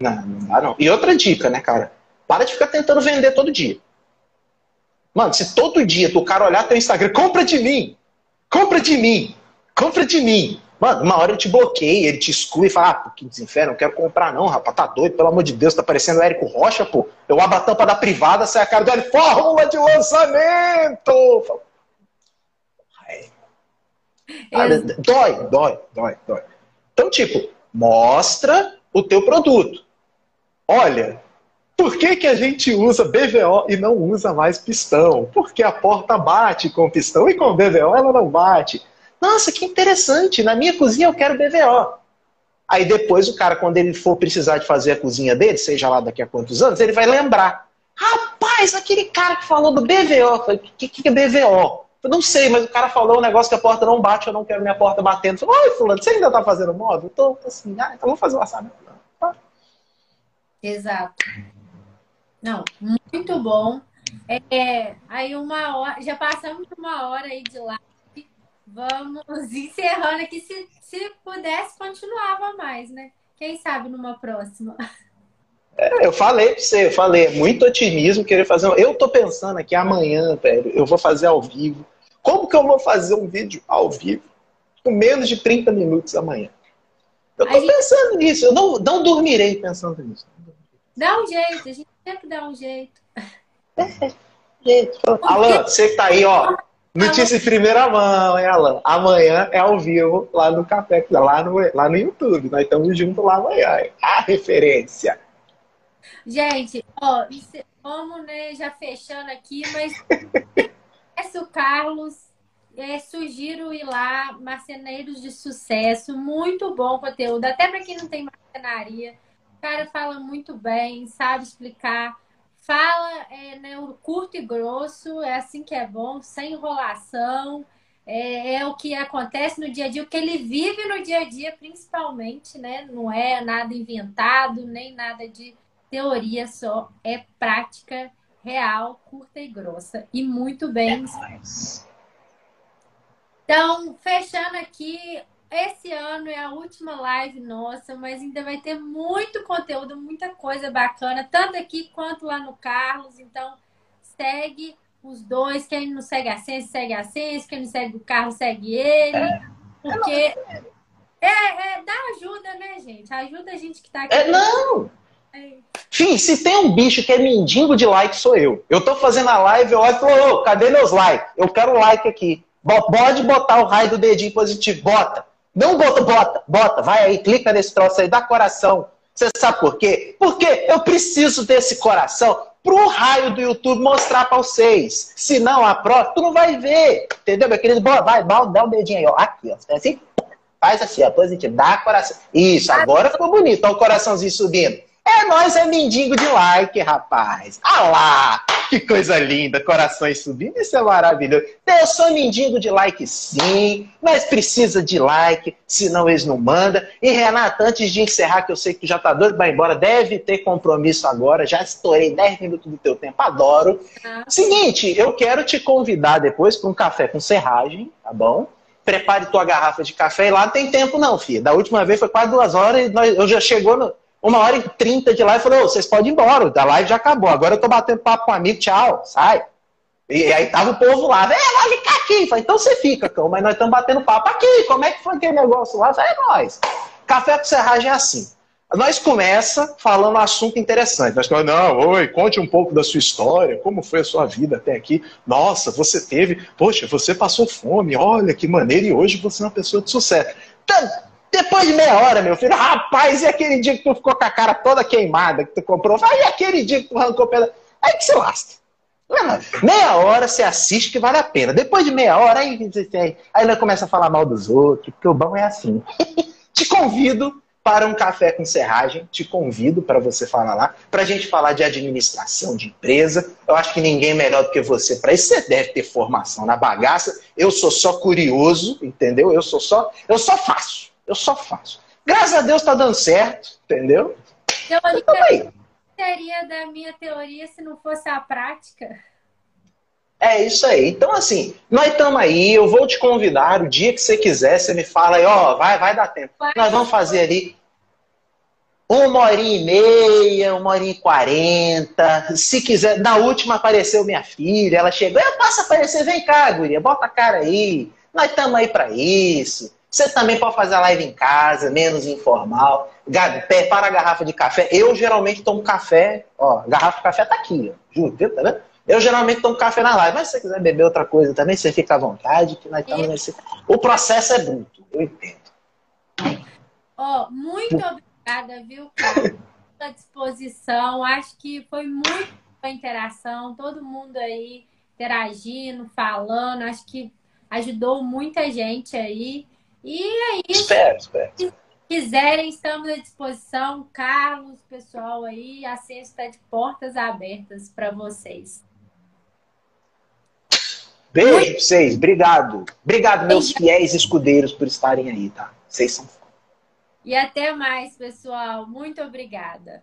Não, não dá não. E outra dica, né, cara? Para de ficar tentando vender todo dia. Mano, se todo dia tu cara olhar teu Instagram, compra de mim! Compra de mim! Compra de mim! Mano, uma hora ele te bloqueia, ele te exclui e fala, ah, que desinferno, não quero comprar não, rapaz, tá doido, pelo amor de Deus, tá parecendo o Érico Rocha, pô. Eu abro a tampa da privada, sai a cara dele, fórmula de lançamento! Ah, dói, dói, dói, dói. Então, tipo, mostra o teu produto. Olha, Por que, que a gente usa BVO e não usa mais pistão? Porque a porta bate com pistão e com BVO ela não bate. Nossa, que interessante. Na minha cozinha eu quero BVO. Aí depois o cara, quando ele for precisar de fazer a cozinha dele, seja lá daqui a quantos anos, ele vai lembrar. Rapaz, aquele cara que falou do BVO. O que, que é BVO? Eu não sei, mas o cara falou um negócio que a porta não bate, eu não quero minha porta batendo. Falei, oi, fulano, você ainda tá fazendo móvel? Eu tô assim, ah, então vamos fazer o orçamento. Exato. Não, muito bom. É, aí uma hora, já passamos uma hora aí de live. Vamos encerrando aqui. Se, se pudesse, continuava mais, né? Quem sabe numa próxima. É, eu falei pra você, eu falei, é muito otimismo querer fazer. Eu tô pensando aqui amanhã, velho, eu vou fazer ao vivo. Como que eu vou fazer um vídeo ao vivo com menos de 30 minutos amanhã? Eu tô gente... pensando nisso, eu não, não dormirei pensando nisso. Dá um jeito, a gente tem que dar um jeito. É, jeito. Alan, você que tá aí, ó. Notícia em primeira mão, hein, Alan? Amanhã é ao vivo lá no Café, lá no, lá no YouTube. Nós estamos juntos lá amanhã. Hein? A referência. Gente, ó, vamos, né, já fechando aqui, mas esse o Carlos, é, sugiro ir lá, Marceneiros de Sucesso, muito bom conteúdo, até para quem não tem marcenaria. O cara fala muito bem, sabe explicar. Fala é, né, curto e grosso, é assim que é bom, sem enrolação. É, é, o que acontece no dia a dia, o que ele vive no dia a dia, principalmente, né? Não é nada inventado, nem nada de teoria só, é prática real, curta e grossa. E muito bem. É então, fechando aqui, esse ano é a última live nossa, mas ainda vai ter muito conteúdo, muita coisa bacana, tanto aqui quanto lá no Carlos. Então, segue os dois. Quem não segue a Ciência, segue a Ciência. Quem não segue o Carlos, segue ele. É. Porque é, é, dá ajuda, né, gente? Ajuda a gente que tá aqui. É, não! Fim, se tem um bicho que é mendigo de like, sou eu. Eu tô fazendo a live, eu olho e falo, cadê meus likes? Eu quero like aqui. Pode botar o raio do dedinho positivo, bota. Não bota, bota, bota, vai aí, clica nesse troço aí, dá coração. Você sabe por quê? Porque eu preciso desse coração pro raio do YouTube mostrar para vocês. Se não, a prova, tu não vai ver. Entendeu, meu querido? Boa, vai, dá um dedinho aí, ó. Aqui, ó. Assim, faz assim, ó, positivo, dá coração. Isso, agora ficou bonito, ó, o coraçãozinho subindo. É nós é mendigo de like, rapaz. Ah lá, que coisa linda, corações subindo, isso é maravilhoso. Eu sou mendigo de like sim, mas precisa de like, senão eles não mandam. E Renata, antes de encerrar, que eu sei que já tá doido ir embora, deve ter compromisso agora, já estourei 10 minutos do teu tempo, adoro. Ah. Seguinte, eu quero te convidar depois para um café com serragem, tá bom? Prepare tua garrafa de café e lá não tem tempo não, filha. Da última vez foi quase duas horas e nós, eu já chegou no uma hora e trinta de live, falou, vocês podem ir embora, a live já acabou, agora eu tô batendo papo com um amigo, tchau, sai. E aí tava o povo lá, é, vai ficar aqui. Falei, então você fica, cão, mas nós estamos batendo papo aqui, como é que foi aquele negócio lá? Falei, é nós. Café com serragem é assim. Nós começa falando um assunto interessante. Nós falamos, não, oi, conte um pouco da sua história, como foi a sua vida até aqui. Nossa, você teve, poxa, você passou fome, olha que maneiro, e hoje você é uma pessoa de sucesso. Então, depois de meia hora, meu filho, rapaz, e aquele dia que tu ficou com a cara toda queimada, que tu comprou? E aquele dia que tu arrancou pela. Aí que você lasca. Meia hora você assiste que vale a pena. Depois de meia hora, aí, aí, aí ele começa a falar mal dos outros, porque o bom é assim. te convido para um café com serragem, te convido para você falar lá, para a gente falar de administração de empresa. Eu acho que ninguém melhor do que você para isso. Você deve ter formação na bagaça. Eu sou só curioso, entendeu? Eu sou só, eu só faço. Eu só faço. Graças a Deus tá dando certo, entendeu? Teoria seria da minha teoria se não fosse a prática? É isso aí. Então, assim, nós estamos aí, eu vou te convidar o dia que você quiser, você me fala aí, ó, vai, vai dar tempo. Vai. Nós vamos fazer ali uma hora e meia, uma hora e quarenta. Se quiser, na última apareceu minha filha, ela chegou, eu posso aparecer, vem cá, guria, bota a cara aí. Nós estamos aí para isso. Você também pode fazer a live em casa, menos informal. Para a garrafa de café. Eu geralmente tomo café, ó, a garrafa de café tá aqui, ó. Juro, tá vendo? Eu geralmente tomo café na live, mas se você quiser beber outra coisa também, você fica à vontade, que nós estamos nesse. O processo é bruto, eu entendo. Ó, oh, muito obrigada, viu, cara? à disposição. Acho que foi muito a interação, todo mundo aí interagindo, falando. Acho que ajudou muita gente aí. E é isso. Espero, espero. Se quiserem, estamos à disposição. Carlos, pessoal aí, a ciência está de portas abertas para vocês. Beijo pra vocês, obrigado. Obrigado, meus fiéis escudeiros, por estarem aí, tá? Vocês são E até mais, pessoal. Muito obrigada.